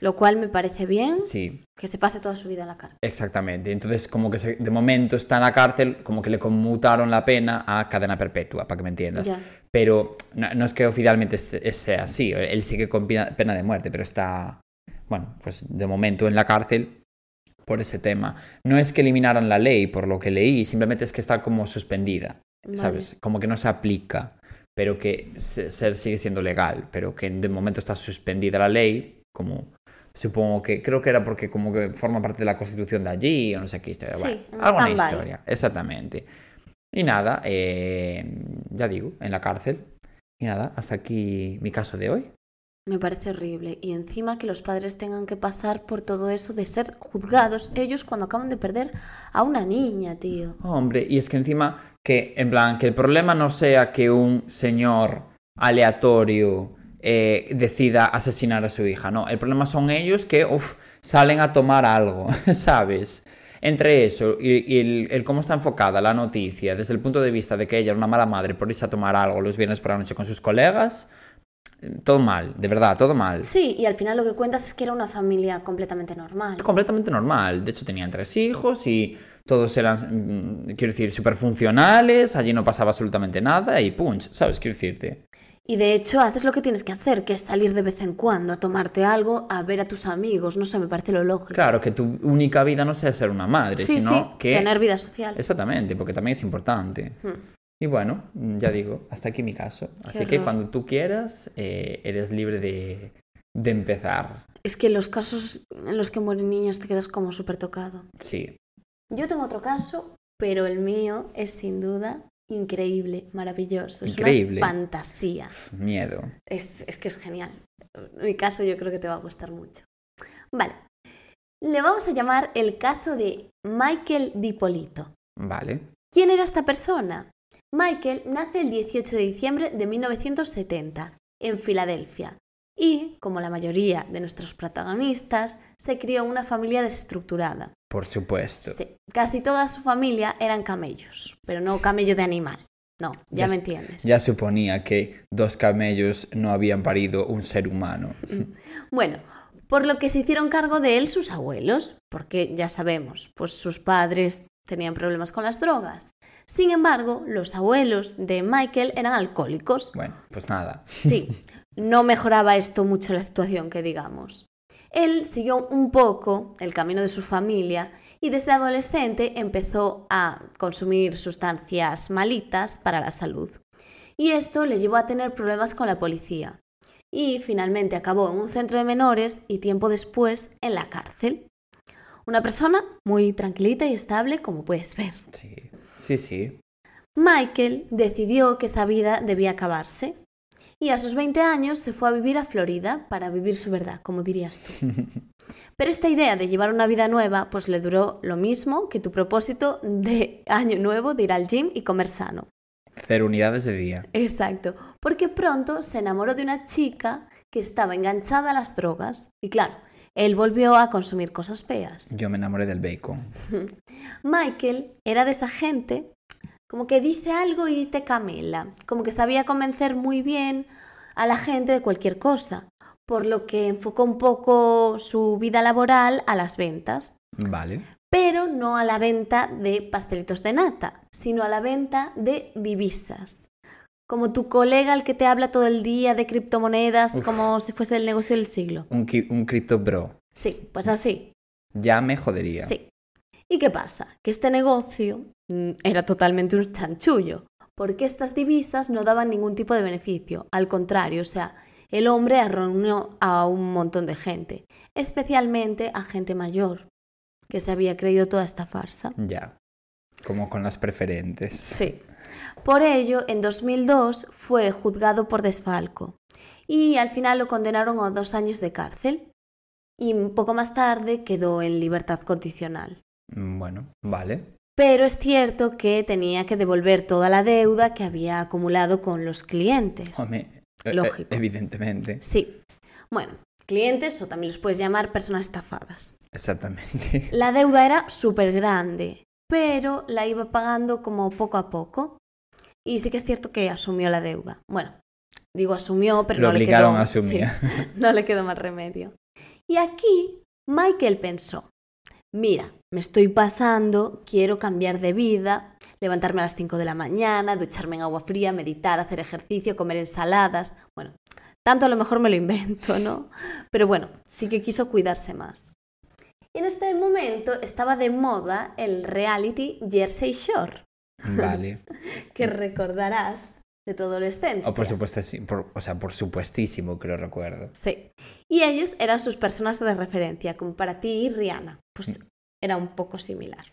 Lo cual me parece bien Sí, que se pase toda su vida en la cárcel. exactamente. Entonces, como que se- de momento está en la cárcel, como que le conmutaron la pena a cadena perpetua, para que me entiendas. Ya. Pero no, no es que oficialmente se- sea así, él sigue con pena de muerte, pero está, bueno, pues de momento en la cárcel por ese tema. No es que eliminaran la ley, por lo que leí, simplemente es que está como suspendida, Vale. ¿sabes? Como que no se aplica, pero que se- ser sigue siendo legal, pero que de momento está suspendida la ley, como supongo que, creo que era porque como que forma parte de la constitución de allí, o no sé qué historia. Sí, bueno, en alguna historia, exactamente. Y nada, eh, ya digo, en la cárcel. Y nada, hasta aquí mi caso de hoy. Me parece horrible. Y encima que los padres tengan que pasar por todo eso de ser juzgados ellos cuando acaban de perder a una niña, tío. Hombre, y es que encima que, en plan, que el problema no sea que un señor aleatorio eh, decida asesinar a su hija, no, el problema son ellos que, uf, salen a tomar algo, ¿sabes? Entre eso y, y el, el cómo está enfocada la noticia desde el punto de vista de que ella era una mala madre por irse a tomar algo los viernes por la noche con sus colegas, todo mal, de verdad, todo mal. Sí, y al final lo que cuentas es que era una familia completamente normal. completamente normal. De hecho, tenían tres hijos y todos eran, mm, quiero decir, súper funcionales. Allí no pasaba absolutamente nada y punch, ¿sabes? Quiero decirte. Y de hecho haces lo que tienes que hacer, que es salir de vez en cuando a tomarte algo, a ver a tus amigos, no sé, me parece lo lógico. Claro, que tu única vida no sea ser una madre, sí, sino sí, que... tener vida social. Exactamente, porque también es importante. Hmm. Y bueno, ya digo, hasta aquí mi caso. Así que cuando tú quieras, eh, eres libre de, de empezar. Es que los casos en los que mueren niños te quedas como súper tocado. Sí. Yo tengo otro caso, pero el mío es sin duda increíble, maravilloso. Es Increíble. una fantasía. Miedo. Es, es que es genial. Mi caso yo creo que te va a gustar mucho. Vale. Le vamos a llamar el caso de Michael Dipolito. Vale. ¿Quién era esta persona? Michael nace el 18 de diciembre de 1970 en Filadelfia y, como la mayoría de nuestros protagonistas, se crió en una familia desestructurada. Por supuesto. Sí, casi toda su familia eran camellos, pero no camello de animal. No, ya, Ya me entiendes. Ya suponía que dos camellos no habían parido un ser humano. Bueno, por lo que se hicieron cargo de él sus abuelos, porque ya sabemos, pues sus padres tenían problemas con las drogas. Sin embargo, los abuelos de Michael eran alcohólicos. Bueno, pues nada. Sí, no mejoraba esto mucho la situación, que digamos. Él siguió un poco el camino de su familia y desde adolescente empezó a consumir sustancias malitas para la salud. Y esto le llevó a tener problemas con la policía. Y finalmente acabó en un centro de menores y tiempo después en la cárcel. Una persona muy tranquilita y estable, como puedes ver. Sí, sí, sí. Michael decidió que esa vida debía acabarse y a sus 20 años se fue a vivir a Florida para vivir su verdad, como dirías tú. Pero esta idea de llevar una vida nueva pues le duró lo mismo que tu propósito de año nuevo de ir al gym y comer sano. Cero unidades de día. Exacto, porque pronto se enamoró de una chica que estaba enganchada a las drogas y claro, él volvió a consumir cosas feas. Yo me enamoré del bacon. Michael era de esa gente como que dice algo y te camela, como que sabía convencer muy bien a la gente de cualquier cosa, por lo que enfocó un poco su vida laboral a las ventas, Vale. pero no a la venta de pastelitos de nata, sino a la venta de divisas, como tu colega al que te habla todo el día de criptomonedas Uf. como si fuese el negocio del siglo. Un, cripto bro. Sí, pues así. Ya me jodería. Sí. ¿Y qué pasa? Que este negocio era totalmente un chanchullo, porque estas divisas no daban ningún tipo de beneficio. Al contrario, o sea, el hombre arruinó a un montón de gente, especialmente a gente mayor, que se había creído toda esta farsa. Ya. Como con las preferentes. Sí. Por ello, en 2002 fue juzgado por desfalco y al final lo condenaron a dos años de cárcel y un poco más tarde quedó en libertad condicional. Mm, Bueno, vale. Pero es cierto que tenía que devolver toda la deuda que había acumulado con los clientes. Hombre, eh, Lógico. eh, evidentemente. Sí. Bueno, clientes o también los puedes llamar personas estafadas. Exactamente. La deuda era súper grande, pero la iba pagando como poco a poco. Y sí que es cierto que asumió la deuda. Bueno, digo asumió, pero Lo no le obligaron quedó, a asumir. sí, no le quedó más remedio. Y aquí Michael pensó, mira, me estoy pasando, quiero cambiar de vida, levantarme a las 5 de la mañana, ducharme en agua fría, meditar, hacer ejercicio, comer ensaladas. Bueno, tanto a lo mejor me lo invento, ¿no? Pero bueno, sí que quiso cuidarse más. Y en este momento estaba de moda el reality Jersey Shore, Vale. que recordarás de tu adolescencia. O por supuesto, sí, por- o sea, por supuestísimo que lo recuerdo. Sí. Y ellos eran sus personas de referencia, como para ti y Rihanna. Pues era un poco similar.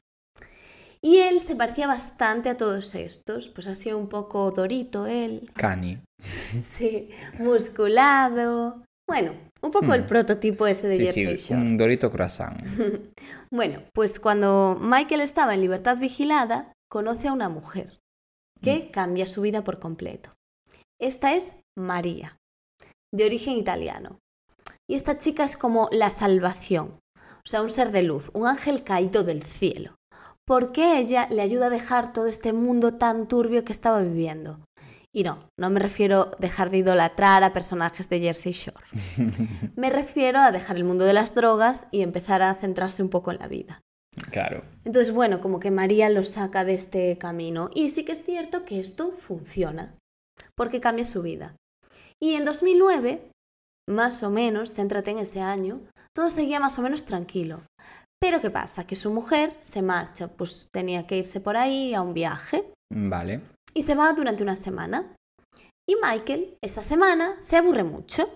Y él se parecía bastante a todos estos, pues así un poco dorito él, Cani. sí, musculado. Bueno, un poco el Hmm. prototipo este de Sí, Jersey sí, Shore. un dorito croissant. Bueno, pues cuando Michael estaba en libertad vigilada, conoce a una mujer que cambia su vida por completo. Esta es María, de origen italiano. Y esta chica es como la salvación, o sea, un ser de luz, un ángel caído del cielo, porque ella le ayuda a dejar todo este mundo tan turbio que estaba viviendo. Y no, no me refiero a dejar de idolatrar a personajes de Jersey Shore. Me refiero a dejar el mundo de las drogas y empezar a centrarse un poco en la vida. Claro. Entonces, bueno, como que María lo saca de este camino. Y sí que es cierto que esto funciona, porque cambia su vida. Y en 2009, más o menos, céntrate en ese año, todo seguía más o menos tranquilo. Pero ¿qué pasa? Que su mujer se marcha, pues tenía que irse por ahí a un viaje Vale. y se va durante una semana. Y Michael, esta semana, se aburre mucho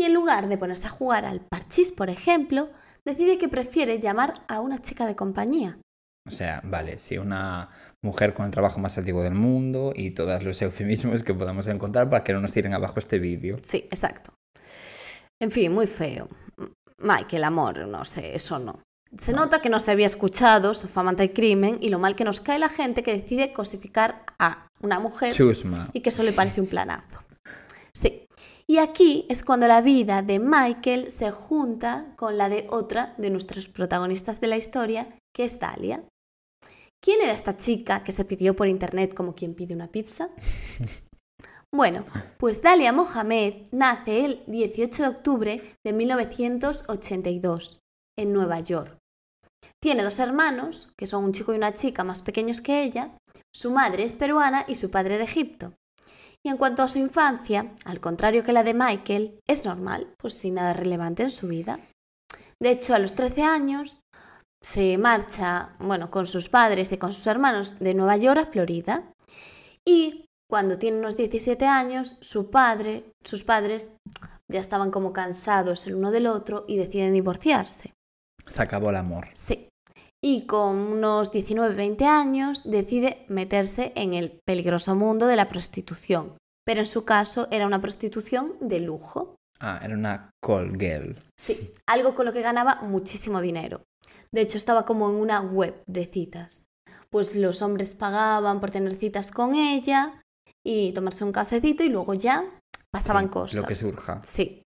y en lugar de ponerse a jugar al parchís, por ejemplo, decide que prefiere llamar a una chica de compañía. O sea, vale, sí, una mujer con el trabajo más antiguo del mundo y todos los eufemismos que podamos encontrar para que no nos tiren abajo este vídeo. Sí, exacto. En fin, muy feo. M- Michael, amor, no sé, eso no. Se nota que no se había escuchado Sofá, y Crimen y lo mal que nos cae la gente que decide cosificar a una mujer Chusma. y que eso le parece un planazo. Sí. Y aquí es cuando la vida de Michael se junta con la de otra de nuestros protagonistas de la historia, que es Dalia. ¿Quién era esta chica que se pidió por internet como quien pide una pizza? Bueno, pues Dalia Mohamed nace el 18 de octubre de 1982 en Nueva York. Tiene dos hermanos, que son un chico y una chica más pequeños que ella. Su madre es peruana y su padre de Egipto. Y en cuanto a su infancia, al contrario que la de Michael, es normal, pues sin nada relevante en su vida. De hecho, a los 13 años se marcha, bueno, con sus padres y con sus hermanos de Nueva York a Florida. Y cuando tiene unos 17 años, su padre, sus padres ya estaban como cansados el uno del otro y deciden divorciarse. Se acabó el amor. Sí. Y con unos 19-20 años decide meterse en el peligroso mundo de la prostitución. Pero en su caso era una prostitución de lujo. Ah, era una call girl. Sí, algo con lo que ganaba muchísimo dinero. De hecho, estaba como en una web de citas. Pues los hombres pagaban por tener citas con ella y tomarse un cafecito y luego ya pasaban Sí, cosas. Lo que surja. Sí.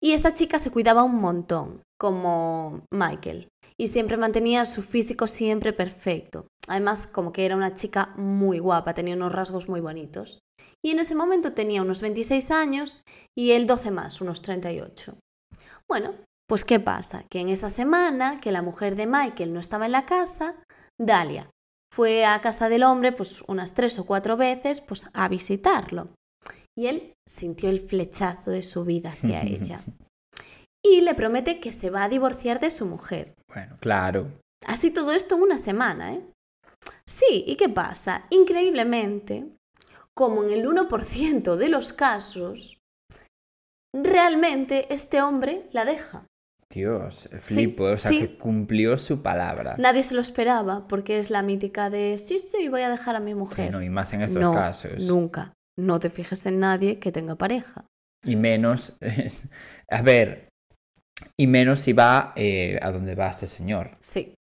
Y esta chica se cuidaba un montón, como Michael, y siempre mantenía su físico siempre perfecto. Además, como que era una chica muy guapa, tenía unos rasgos muy bonitos. Y en ese momento tenía unos 26 años y él 12 más, unos 38. Bueno, pues ¿qué pasa? Que en esa semana que la mujer de Michael no estaba en la casa, Dalia, fue a casa del hombre pues unas tres o cuatro veces pues a visitarlo. Y él sintió el flechazo de su vida hacia ella. Y le promete que se va a divorciar de su mujer. Bueno, claro. Así todo esto en una semana, ¿eh? Sí, ¿y qué pasa? Increíblemente, como en el 1% de los casos, realmente este hombre la deja. Dios, flipo, o sea, sí. que cumplió su palabra. Nadie se lo esperaba, porque es la mítica de sí, sí, voy a dejar a mi Sí, mujer. no, y más en estos no, casos. nunca. No te fijes en nadie que tenga pareja. Y menos, a ver, y menos si va eh, a donde va este señor. Sí.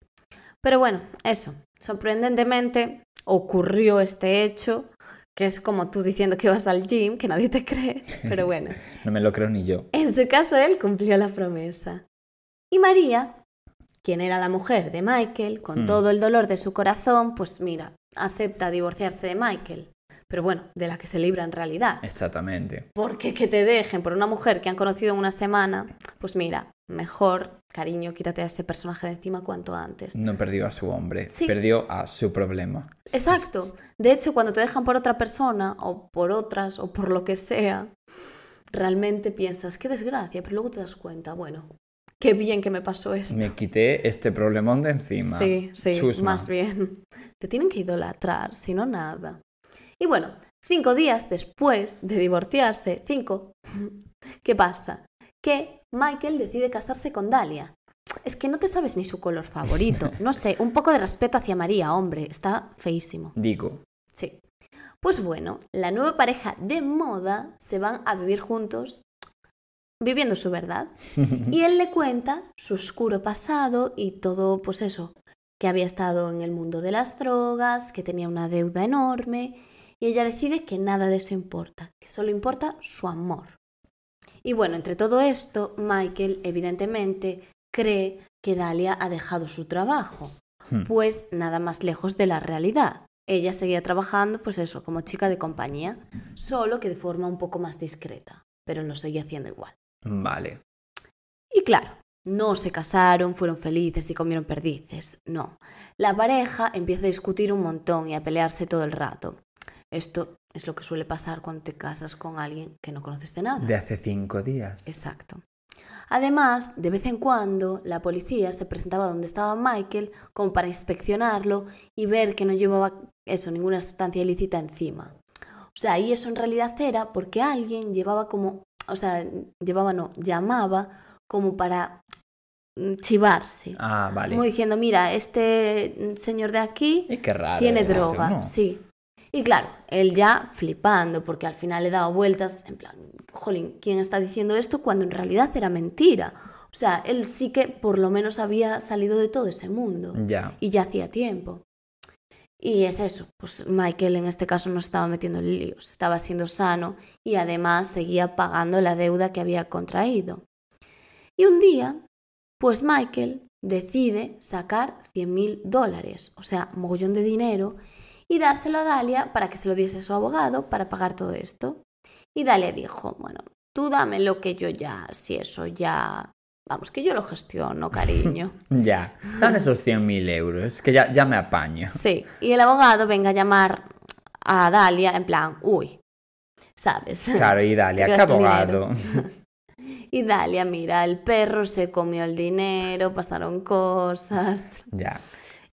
Pero bueno, eso. Sorprendentemente ocurrió este hecho, que es como tú diciendo que vas al gym, que nadie te cree. Pero bueno, No me lo creo ni yo. en su caso él cumplió la promesa. Y María, quien era la mujer de Michael, con Hmm. todo el dolor de su corazón, pues mira, acepta divorciarse de Michael. Pero bueno, de la que se libra en realidad. Exactamente. Porque que te dejen por una mujer que han conocido en una semana, pues mira, mejor, cariño, quítate a ese personaje de encima cuanto antes. No perdió a su hombre, Sí. perdió a su problema. Exacto. De hecho, cuando te dejan por otra persona, o por otras, o por lo que sea, realmente piensas, qué desgracia, pero luego te das cuenta, bueno, qué bien que me pasó esto. Me quité este problemón de encima. Sí, sí, Chusma. más bien. Te tienen que idolatrar, si no nada. Y bueno, cinco días después de divorciarse, cinco, ¿qué pasa? Que Michael decide casarse con Dalia. Es que no te sabes ni su color favorito. No sé, un poco de respeto hacia María, hombre, está feísimo. Digo, Sí. Pues bueno, la nueva pareja de moda se van a vivir juntos viviendo su verdad. Y él le cuenta su oscuro pasado y todo, pues eso, que había estado en el mundo de las drogas, que tenía una deuda enorme, y ella decide que nada de eso importa, que solo importa su amor. Y bueno, entre todo esto, Michael evidentemente cree que Dalia ha dejado su trabajo, Hmm. pues nada más lejos de la realidad. Ella seguía trabajando, pues eso, como chica de compañía, solo que de forma un poco más discreta, pero lo seguía haciendo igual. vale. Y claro, no se casaron, fueron felices y comieron perdices, no. La pareja empieza a discutir un montón y a pelearse todo el rato. Esto es lo que suele pasar cuando te casas con alguien que no conoces de nada. De hace cinco días. Exacto. Además, de vez en cuando, la policía se presentaba donde estaba Michael como para inspeccionarlo y ver que no llevaba eso, ninguna sustancia ilícita encima. O sea, y eso en realidad era porque alguien llevaba como, o sea, llevaba no, llamaba como para mm, chivarse. Ah, vale. Como diciendo, mira, este señor de aquí Y qué raro. tiene droga, ¿no? sí. Y claro, él ya flipando, porque al final le daba vueltas, en plan, jolín, ¿quién está diciendo esto cuando en realidad era mentira? O sea, él sí que por lo menos había salido de todo ese mundo Ya. y ya hacía tiempo. Y es eso, pues Michael en este caso no estaba metiendo en líos, estaba siendo sano y además seguía pagando la deuda que había contraído. Y un día, pues Michael decide sacar 100 mil dólares, o sea, mogollón de dinero, y dárselo a Dalia para que se lo diese a su abogado para pagar todo esto. Y Dalia dijo, bueno, tú dame lo que yo ya, si eso ya... Vamos, que yo lo gestiono, cariño. Ya. Dame esos 100.000 euros, que ya, ya me apaño. Sí, y el abogado venga a llamar a Dalia en plan, uy, ¿sabes? Claro, y Dalia, qué abogado. Y Dalia, mira, el perro se comió el dinero, pasaron cosas. ya.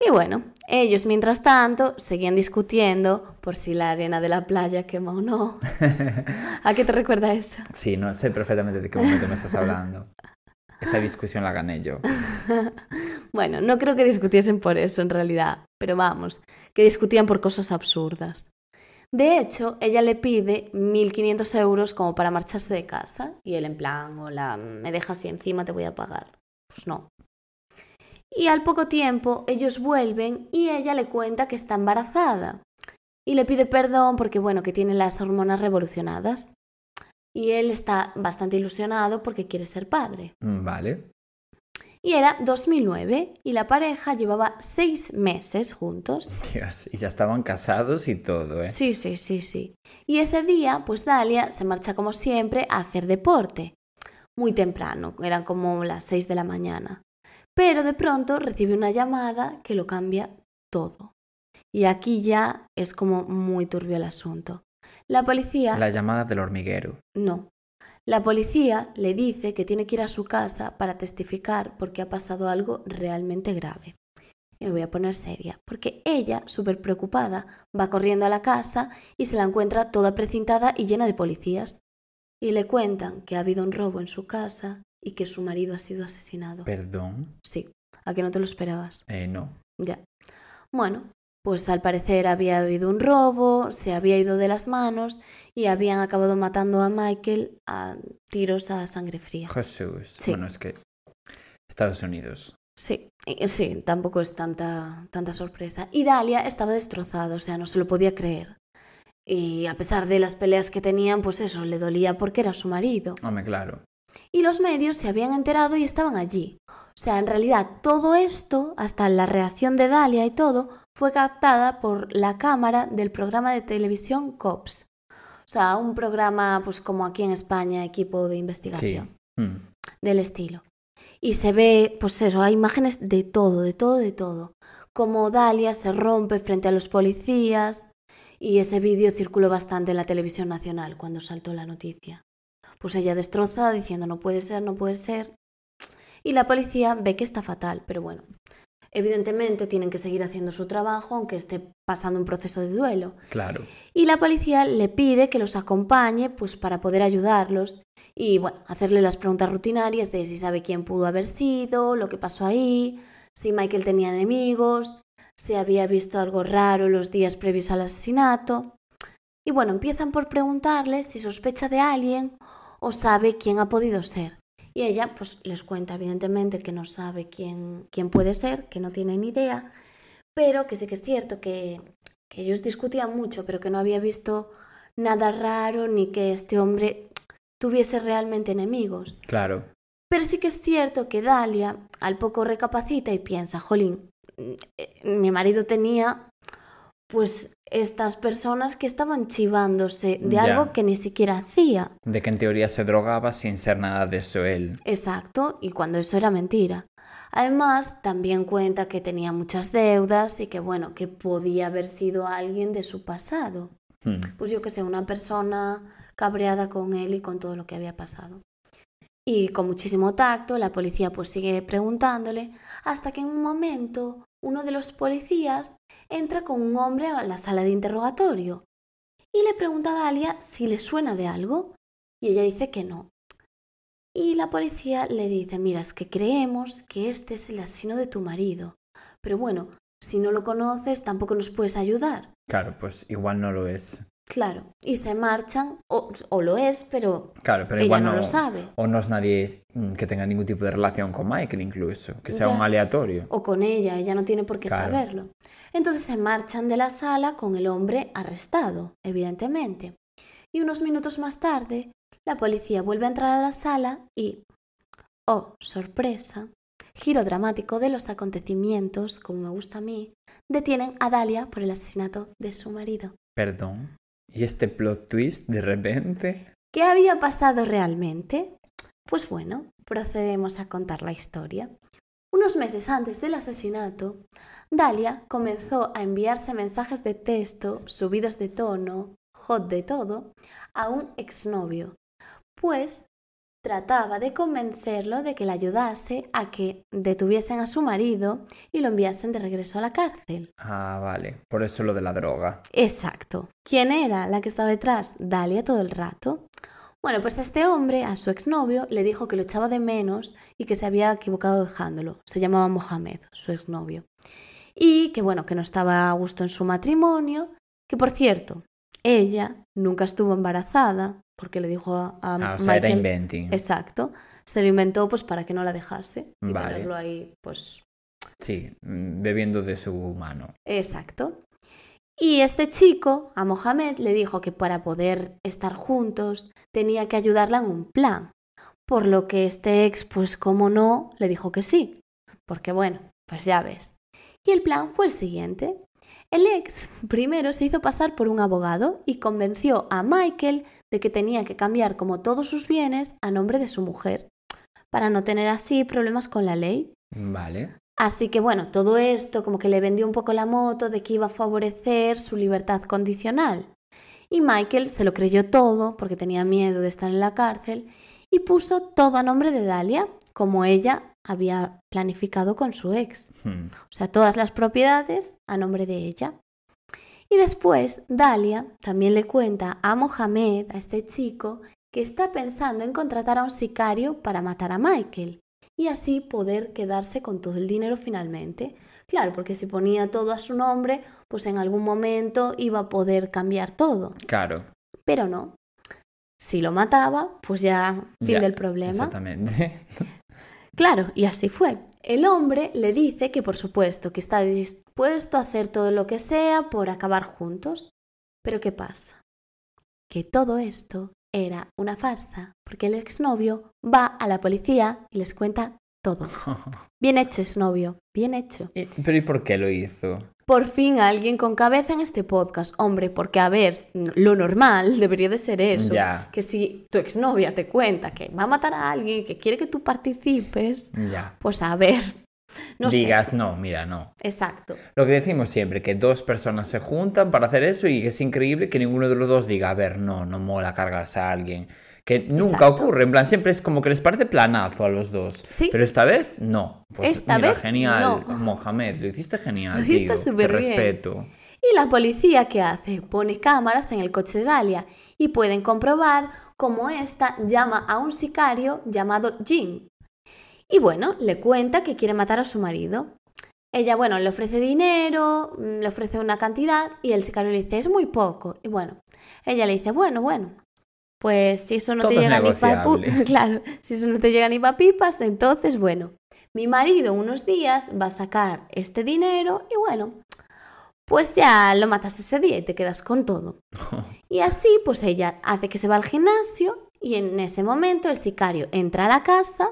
Y bueno, ellos mientras tanto seguían discutiendo por si la arena de la playa quema o no. ¿A qué te recuerda eso? Sí, no sé perfectamente de qué momento me estás hablando. Esa discusión la gané yo. Bueno, no creo que discutiesen por eso en realidad, pero vamos, que discutían por cosas absurdas. De hecho, ella le pide 1.500 euros como para marcharse de casa y él en plan, hola, me dejas y encima te voy a pagar. Pues no. Y al poco tiempo ellos vuelven y ella le cuenta que está embarazada y le pide perdón porque bueno, que tiene las hormonas revolucionadas. Y él está bastante ilusionado porque quiere ser padre. Mm, Vale. Y era 2009 y la pareja llevaba seis meses juntos. Dios, y ya estaban casados y todo, ¿eh? Sí, sí, sí, sí. Y ese día, pues Dalia se marcha como siempre a hacer deporte. Muy temprano, eran como las 6 de la mañana. Pero de pronto recibe una llamada que lo cambia todo. Y aquí ya es como muy turbio el asunto. La policía... La llamada del hormiguero. No. La policía le dice que tiene que ir a su casa para testificar porque ha pasado algo realmente grave. Y me voy a poner seria, porque ella, súper preocupada, va corriendo a la casa y se la encuentra toda precintada y llena de policías. Y le cuentan que ha habido un robo en su casa y que su marido ha sido asesinado. Perdón. Sí, a que no te lo esperabas. Eh, no. Ya. Bueno, pues al parecer había habido un robo, se había ido de las manos y habían acabado matando a Michael a tiros a sangre fría. Jesús. Sí. Bueno, es que Estados Unidos. Sí, y- sí, tampoco es tanta, tanta sorpresa. Y Dalia estaba destrozada, o sea, no se lo podía creer. Y a pesar de las peleas que tenían, pues eso, le dolía porque era su marido. Hombre, claro. Y los medios se habían enterado y estaban allí. O sea, en realidad todo esto, hasta la reacción de Dalia y todo, fue captada por la cámara del programa de televisión COPS. O sea, un programa, pues como aquí en España, equipo de Sí. investigación Mm. del estilo. Y se ve, pues eso, hay imágenes de todo, de todo, de todo. Como Dalia se rompe frente a los policías y ese vídeo circuló bastante en la televisión nacional cuando saltó la noticia. Pues ella destrozada diciendo no puede ser, no puede ser. Y la policía ve que está fatal, pero bueno. Evidentemente tienen que seguir haciendo su trabajo aunque esté pasando un proceso de duelo Claro. y la policía le pide que los acompañe pues para poder ayudarlos y bueno, hacerle las preguntas rutinarias de si sabe quién pudo haber sido, lo que pasó ahí, si Michael tenía enemigos, si había visto algo raro los días previos al asesinato. Y bueno, empiezan por preguntarle si sospecha de alguien o sabe quién ha podido ser. Y ella pues les cuenta evidentemente que no sabe quién, quién puede ser, que no tiene ni idea, pero que sí que es cierto que, que ellos discutían mucho, pero que no había visto nada raro ni que este hombre tuviese realmente enemigos. Claro. Pero sí que es cierto que Dalia al poco recapacita y piensa, jolín, eh, mi marido tenía pues estas personas que estaban chivándose de Ya. algo que ni siquiera hacía. De que en teoría se drogaba sin ser nada de eso él. Exacto, y cuando eso era mentira. Además, también cuenta que tenía muchas deudas y que bueno, que podía haber sido alguien de su pasado. Mm. Pues yo que sé, una persona cabreada con él y con todo lo que había pasado. Y con muchísimo tacto, la policía pues sigue preguntándole hasta que en un momento uno de los policías entra con un hombre a la sala de interrogatorio y le pregunta a Dalia si le suena de algo y ella dice que no. Y la policía le dice, mira, es que creemos que este es el asesino de tu marido, pero bueno, si no lo conoces tampoco nos puedes ayudar. Claro, pues igual no lo es. Claro, y se marchan, o, o lo es, pero Claro, pero ella igual no, no, lo sabe. O no es nadie mm, que tenga ningún tipo de relación con Michael incluso. Que sea Ya. un aleatorio. O con ella, ella no tiene por qué Claro. saberlo. Entonces se marchan de la sala con el hombre arrestado, evidentemente. Y unos minutos más tarde, la policía vuelve a entrar a la sala y, oh, sorpresa, giro dramático de los acontecimientos, como me gusta a mí, detienen a Dalia por el asesinato de su marido. Perdón. ¿Y este plot twist de repente? ¿Qué había pasado realmente? Pues bueno, procedemos a contar la historia. Unos meses antes del asesinato, Dalia comenzó a enviarse mensajes de texto subidos de tono, hot de todo, a un exnovio, pues trataba de convencerlo de que le ayudase a que detuviesen a su marido y lo enviasen de regreso a la cárcel. Ah, vale. Por eso lo de la droga. Exacto. ¿Quién era la que estaba detrás? Dalia todo el rato. Bueno, pues este hombre, a su exnovio, le dijo que lo echaba de menos y que se había equivocado dejándolo. Se llamaba Mohamed, su exnovio. Y que bueno, que no estaba a gusto en su matrimonio, que por cierto, ella nunca estuvo embarazada, porque le dijo a, a Ah, o sea, era inventing. Exacto. Se lo inventó pues para que no la dejase y Vale. tenerlo ahí, pues Sí, mm, bebiendo de su mano. Exacto. Y este chico, a Mohamed, le dijo que para poder estar juntos tenía que ayudarla en un plan. Por lo que este ex, pues como no, le dijo que sí. Porque bueno, pues ya ves. Y el plan fue el siguiente. El ex primero se hizo pasar por un abogado y convenció a Michael de que tenía que cambiar como todos sus bienes a nombre de su mujer, para no tener así problemas con la ley. Vale. Así que bueno, todo esto como que le vendió un poco la moto de que iba a favorecer su libertad condicional. Y Michael se lo creyó todo porque tenía miedo de estar en la cárcel y puso todo a nombre de Dalia, como ella había planificado con su ex. Hmm. O sea, todas las propiedades a nombre de ella. Y después Dalia también le cuenta a Mohamed, a este chico, que está pensando en contratar a un sicario para matar a Michael y así poder quedarse con todo el dinero finalmente. Claro, porque si ponía todo a su nombre, pues en algún momento iba a poder cambiar todo. Claro. Pero no. Si lo mataba, pues ya fin Ya, del problema. Exactamente. Claro, y así fue. El hombre le dice que por supuesto que está dispuesto a hacer todo lo que sea por acabar juntos. Pero ¿qué pasa? Que todo esto era una farsa, porque el exnovio va a la policía y les cuenta todo. Bien hecho, exnovio, bien hecho. Y- Pero ¿y por qué lo hizo? Por fin alguien con cabeza en este podcast. Hombre, porque a ver, lo normal debería de ser eso. Ya. Que si tu exnovia te cuenta que va a matar a alguien y que quiere que tú participes, Ya. pues a ver. No sé. Digas, no, mira, no. Exacto. Lo que decimos siempre, que dos personas se juntan para hacer eso y que es increíble que ninguno de los dos diga, a ver, no, no mola cargarse a alguien. Que nunca Exacto. ocurre, en plan, siempre es como que les parece planazo a los dos. Sí. Pero esta vez, no. Pues Esta mira, vez, genial, no. Mohamed, lo hiciste genial, Lo tío. Te bien. respeto. ¿Y la policía qué hace? Pone cámaras en el coche de Dalia y pueden comprobar cómo ésta llama a un sicario llamado Jim. Y bueno, le cuenta que quiere matar a su marido. Ella, bueno, le ofrece dinero, mm, le ofrece una cantidad y el sicario le dice, es muy poco. Y bueno, ella le dice, bueno, bueno, pues si eso no te Todo llega ni pa' pu- negociable. claro, si eso no te llega ni pa' pipas, entonces bueno, mi marido unos días va a sacar este dinero y bueno, pues ya lo matas ese día y te quedas con todo. Y así, pues ella hace que se va al gimnasio y en ese momento el sicario entra a la casa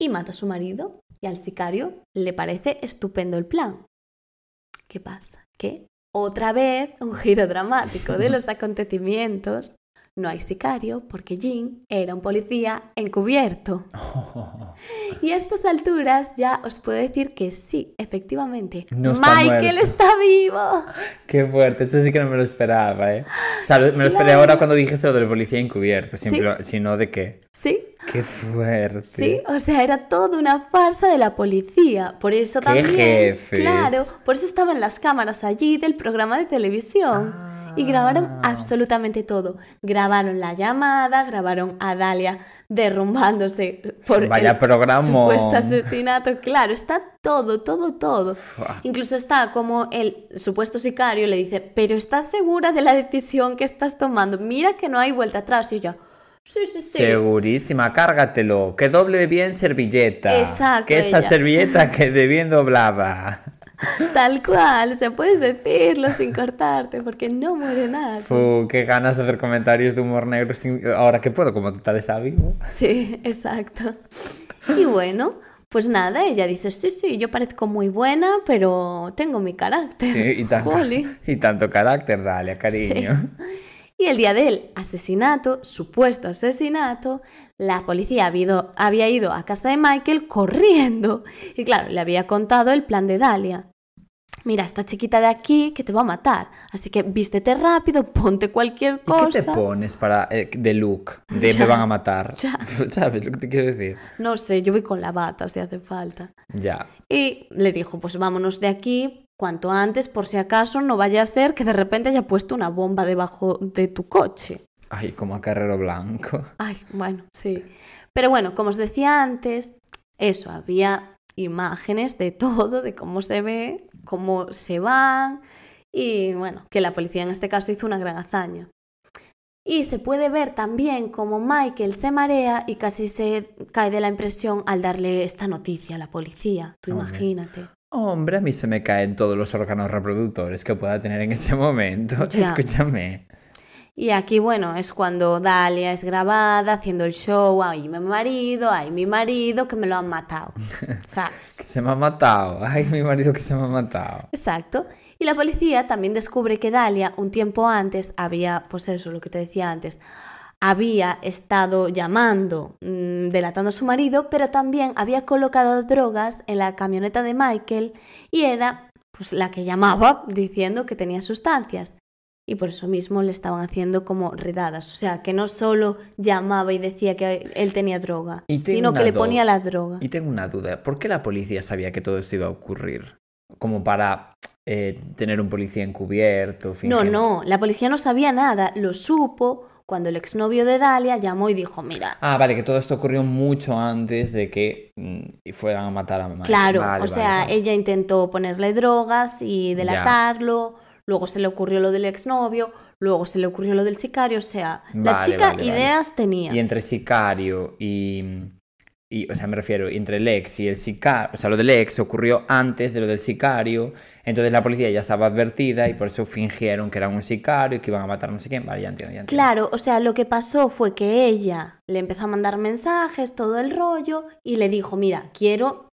y mata a su marido. Y al sicario le parece estupendo el plan. ¿Qué pasa? Que otra vez un giro dramático de los acontecimientos. No hay sicario porque Jim era un policía encubierto. Y a estas alturas ya os puedo decir que sí, efectivamente. No está Michael muerto. está vivo. Qué fuerte, eso sí que no me lo esperaba, ¿eh? O sea, me lo esperé Claro. ahora cuando dijiste lo del policía encubierto, Sí. siempre, si no, ¿de qué? Sí, Qué fuerte. sí, o sea, era toda una farsa de la policía. Por eso ¡Qué también, jefes! claro, por eso estaban las cámaras allí del programa de televisión. Y grabaron Ah. absolutamente todo. Grabaron la llamada, grabaron a Dalia derrumbándose por Vaya el supuesto asesinato. Claro, está todo, todo, todo. Fua. Incluso está como el supuesto sicario le dice, pero ¿estás segura de la decisión que estás tomando? Mira que no hay vuelta atrás. Y yo, sí, sí, sí. Segurísima, cárgatelo. Que doble bien servilleta. Exacto, Que esa ella. servilleta que de bien doblaba. Tal cual, o sea, puedes decirlo sin cortarte porque no muere nada. Fu, qué ganas de hacer comentarios de humor negro sin- ahora que puedo, como total está vivo. Sí, exacto. Y bueno, pues nada, ella dice, sí, sí, yo parezco muy buena, pero tengo mi carácter. Sí, y, tan- Jolín. y tanto carácter, dale, cariño. Y el día del asesinato, supuesto asesinato, la policía había ido, había ido a casa de Michael corriendo. Y claro, le había contado el plan de Dalia. Mira, esta chiquita de aquí que te va a matar. Así que vístete rápido, ponte cualquier ¿Y cosa. qué te pones para eh, de look? De Ya, me van a matar. ya. ¿Sabes lo que te quiero decir? No sé, yo voy con la bata si hace falta. Ya. Y le dijo, pues vámonos de aquí cuanto antes, por si acaso no vaya a ser que de repente haya puesto una bomba debajo de tu coche. Ay, como a Carrero Blanco. Ay, bueno, sí. Pero bueno, como os decía antes, eso, había imágenes de todo, de cómo se ve, cómo se van y bueno, que la policía en este caso hizo una gran hazaña. Y se puede ver también cómo Michael se marea y casi se cae de la impresión al darle esta noticia a la policía. Tú imagínate. Hombre, a mí se me caen todos los órganos reproductores que pueda tener en ese momento. Ya. Escúchame. Y aquí, bueno, es cuando Dalia es grabada haciendo el show, ay, mi marido, ay, mi marido, que me lo han matado, ¿sabes? Que se me ha matado. Ay, mi marido que se me ha matado. Exacto. Y la policía también descubre que Dalia, un tiempo antes, había, pues eso, lo que te decía antes, había estado llamando mm, delatando a su marido, pero también había colocado drogas en la camioneta de Michael y era pues, la que llamaba diciendo que tenía sustancias. Y por eso mismo le estaban haciendo como redadas. O sea, que no solo llamaba y decía que él tenía droga, sino que le ponía la droga. Y tengo una duda, ¿por qué la policía sabía que todo esto iba a ocurrir? Como para eh, tener un policía encubierto, No, fingir- no, la policía no sabía nada, lo supo cuando el exnovio de Dalia llamó y dijo, mira, Ah, vale, que todo esto ocurrió mucho antes de que mm, fueran a matar a mamá. claro, Vale, o sea, vale. ella intentó ponerle drogas y Ya. delatarlo, luego se le ocurrió lo del exnovio, luego se le ocurrió lo del sicario, o sea, la chica vale, vale. ideas tenía. Y entre sicario y, y, o sea, me refiero, entre el ex y el sicario, o sea, lo del ex ocurrió antes de lo del sicario, entonces la policía ya estaba advertida y por eso fingieron que era un sicario y que iban a matar no sé quién. Vale, ya entiendo, ya entiendo. Claro, o sea, lo que pasó fue que ella le empezó a mandar mensajes, todo el rollo, y le dijo, mira, quiero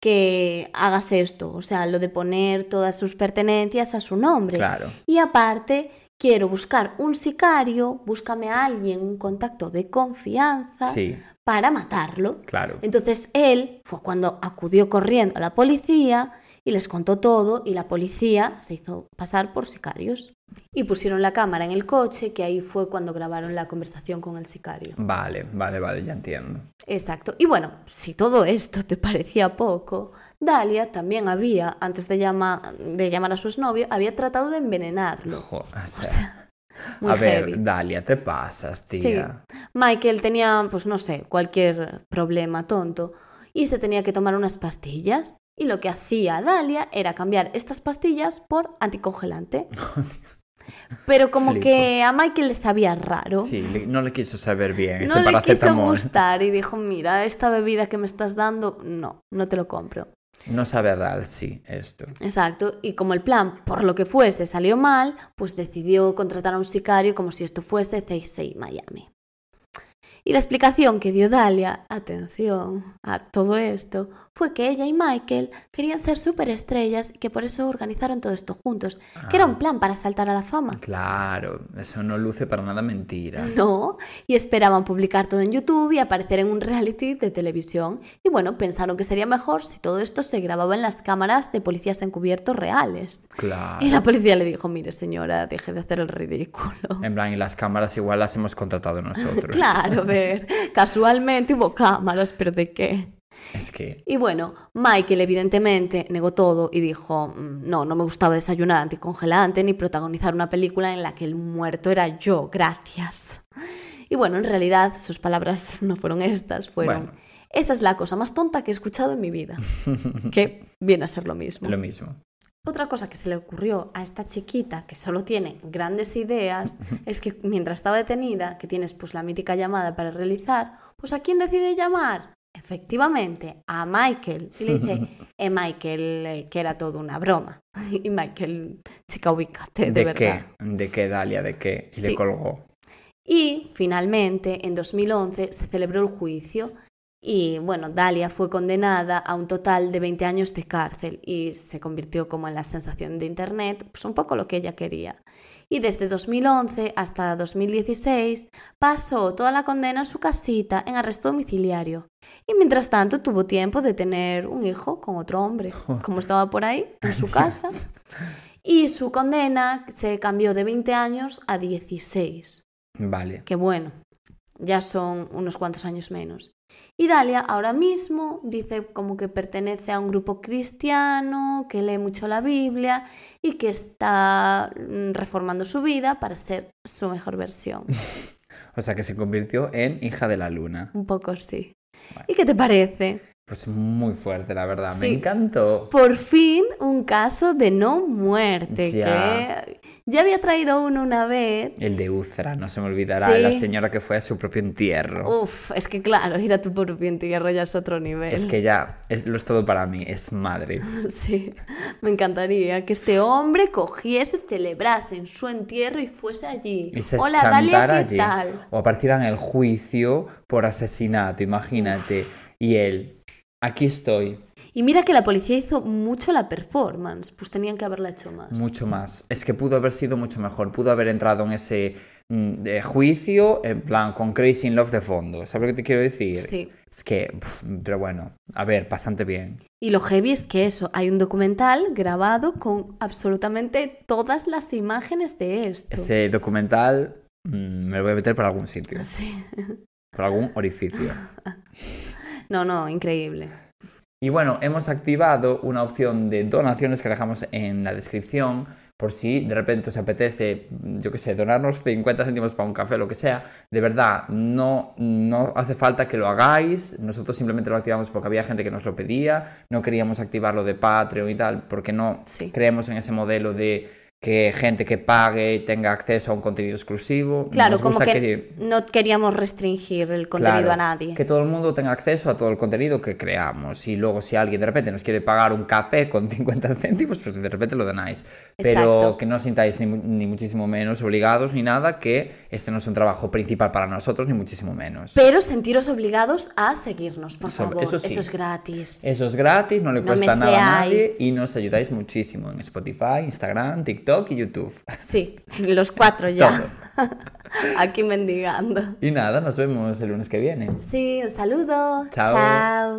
que hagas esto, o sea, lo de poner todas sus pertenencias a su nombre. Claro. Y aparte, quiero buscar un sicario, búscame a alguien, un contacto de confianza Sí, para matarlo. claro. Entonces él fue cuando acudió corriendo a la policía y les contó todo y la policía se hizo pasar por sicarios. Y pusieron la cámara en el coche, que ahí fue cuando grabaron la conversación con el sicario. Vale, vale, vale, ya entiendo. Exacto. Y bueno, si todo esto te parecía poco, Dalia también había, antes de, llama- de llamar a su exnovio, había tratado de envenenarlo. Jo, o sea, muy a ver. Dalia, te pasas, tía. Michael tenía, pues no sé, cualquier problema tonto y se tenía que tomar unas pastillas. Y lo que hacía Dalia era cambiar estas pastillas por anticongelante. Pero como Flipo. que a Michael le sabía raro. Sí, no le quiso saber bien no ese le quiso gustar y dijo, mira, esta bebida que me estás dando, no, no te lo compro. No sabe a dar, sí, esto. Exacto, y como el plan, por lo que fuese, salió mal, pues decidió contratar a un sicario como si esto fuese CSI Miami. Y la explicación que dio Dalia, atención a todo esto, fue que ella y Michael querían ser superestrellas y que por eso organizaron todo esto juntos, que era un plan para saltar a la fama. Claro, eso no luce para nada mentira. No, y esperaban publicar todo en YouTube y aparecer en un reality de televisión. Y bueno, pensaron que sería mejor si todo esto se grababa en las cámaras de policías encubiertos reales. Claro. Y la policía le dijo, mire señora, deje de hacer el ridículo. En plan, y las cámaras igual las hemos contratado nosotros. Claro, a ver, casualmente hubo cámaras, pero ¿de qué? Es que, Y bueno, Michael evidentemente negó todo y dijo, "Mm, no, no me gustaba desayunar anticongelante ni protagonizar una película en la que el muerto era yo, gracias. Y bueno, en realidad sus palabras no fueron estas, fueron, Bueno. esa es la cosa más tonta que he escuchado en mi vida, que viene a ser lo mismo. lo mismo. Otra cosa que se le ocurrió a esta chiquita, que solo tiene grandes ideas, es que mientras estaba detenida, que tienes pues la mítica llamada para realizar, pues ¿a quién decide llamar? Efectivamente, a Michael. Y le dice, eh, Michael, eh, que era todo una broma. Y Michael, chica, ubícate, de, ¿De, verdad. qué? ¿De qué, Dalia? ¿De qué? Y Sí. le colgó. Y finalmente, en 2011, se celebró el juicio y, bueno, Dalia fue condenada a un total de 20 años de cárcel y se convirtió como en la sensación de Internet, pues un poco lo que ella quería. Y desde 2011 hasta 2016 pasó toda la condena en su casita en arresto domiciliario. Y mientras tanto tuvo tiempo de tener un hijo con otro hombre, como estaba por ahí, en su casa. Y su condena se cambió de 20 años a 16 Vale. que bueno, ya son unos cuantos años menos. Y Dalia ahora mismo dice como que pertenece a un grupo cristiano, que lee mucho la Biblia y que está mm, reformando su vida para ser su mejor versión. O sea que se convirtió en hija de la luna. Un poco sí. Bueno. ¿Y qué te parece? Pues muy fuerte, la verdad. Me encantó. Por fin un caso de no muerte, Ya. que ya había traído uno una vez. El de Uzra, no se me olvidará. Sí. La señora que fue a su propio entierro. Uf, es que claro, ir a tu propio entierro ya es otro nivel. Es que ya es, lo es todo para mí. Es madre. Sí, me encantaría que este hombre cogiese, celebrase en su entierro y fuese allí. Y se Hola, Dalia, ¿qué allí. tal? O partieran el juicio por asesinato, imagínate. Y él, aquí estoy, Y mira que la policía hizo mucho la performance, pues tenían que haberla hecho más. mucho más. Es que pudo haber sido mucho mejor. Pudo haber entrado en ese mm, de juicio, en plan, con Crazy in Love de fondo. ¿Sabes lo que te quiero decir? Sí. Es que, pero bueno, a ver, bastante bien. Y lo heavy es que eso, hay un documental grabado con absolutamente todas las imágenes de esto. Ese documental mm, me lo voy a meter por algún sitio, Sí. por algún orificio. No, no, increíble. Y bueno, hemos activado una opción de donaciones que dejamos en la descripción por si de repente os apetece, yo qué sé, donarnos 50 céntimos para un café o lo que sea. De verdad, no, no hace falta que lo hagáis. Nosotros simplemente lo activamos porque había gente que nos lo pedía. No queríamos activarlo de Patreon y tal porque no Sí. creemos en ese modelo de que gente que pague tenga acceso a un contenido exclusivo. Claro, Nos como gusta que no queríamos restringir el contenido Claro, a nadie. Que todo el mundo tenga acceso a todo el contenido que creamos. Y luego, si alguien de repente nos quiere pagar un café con 50 céntimos, pues de repente lo donáis. Pero Exacto. que no os sintáis ni, mu- ni muchísimo menos obligados ni nada, que este no es un trabajo principal para nosotros, ni muchísimo menos. Pero sentiros obligados a seguirnos, por favor. eso sí. es gratis. Eso es gratis, no le No cuesta nada a nadie y nos ayudáis muchísimo en Spotify, Instagram, TikTok y YouTube. Sí, los cuatro ya. Todo. Aquí mendigando. Y nada, nos vemos el lunes que viene. Sí, un saludo. Chao. Chao.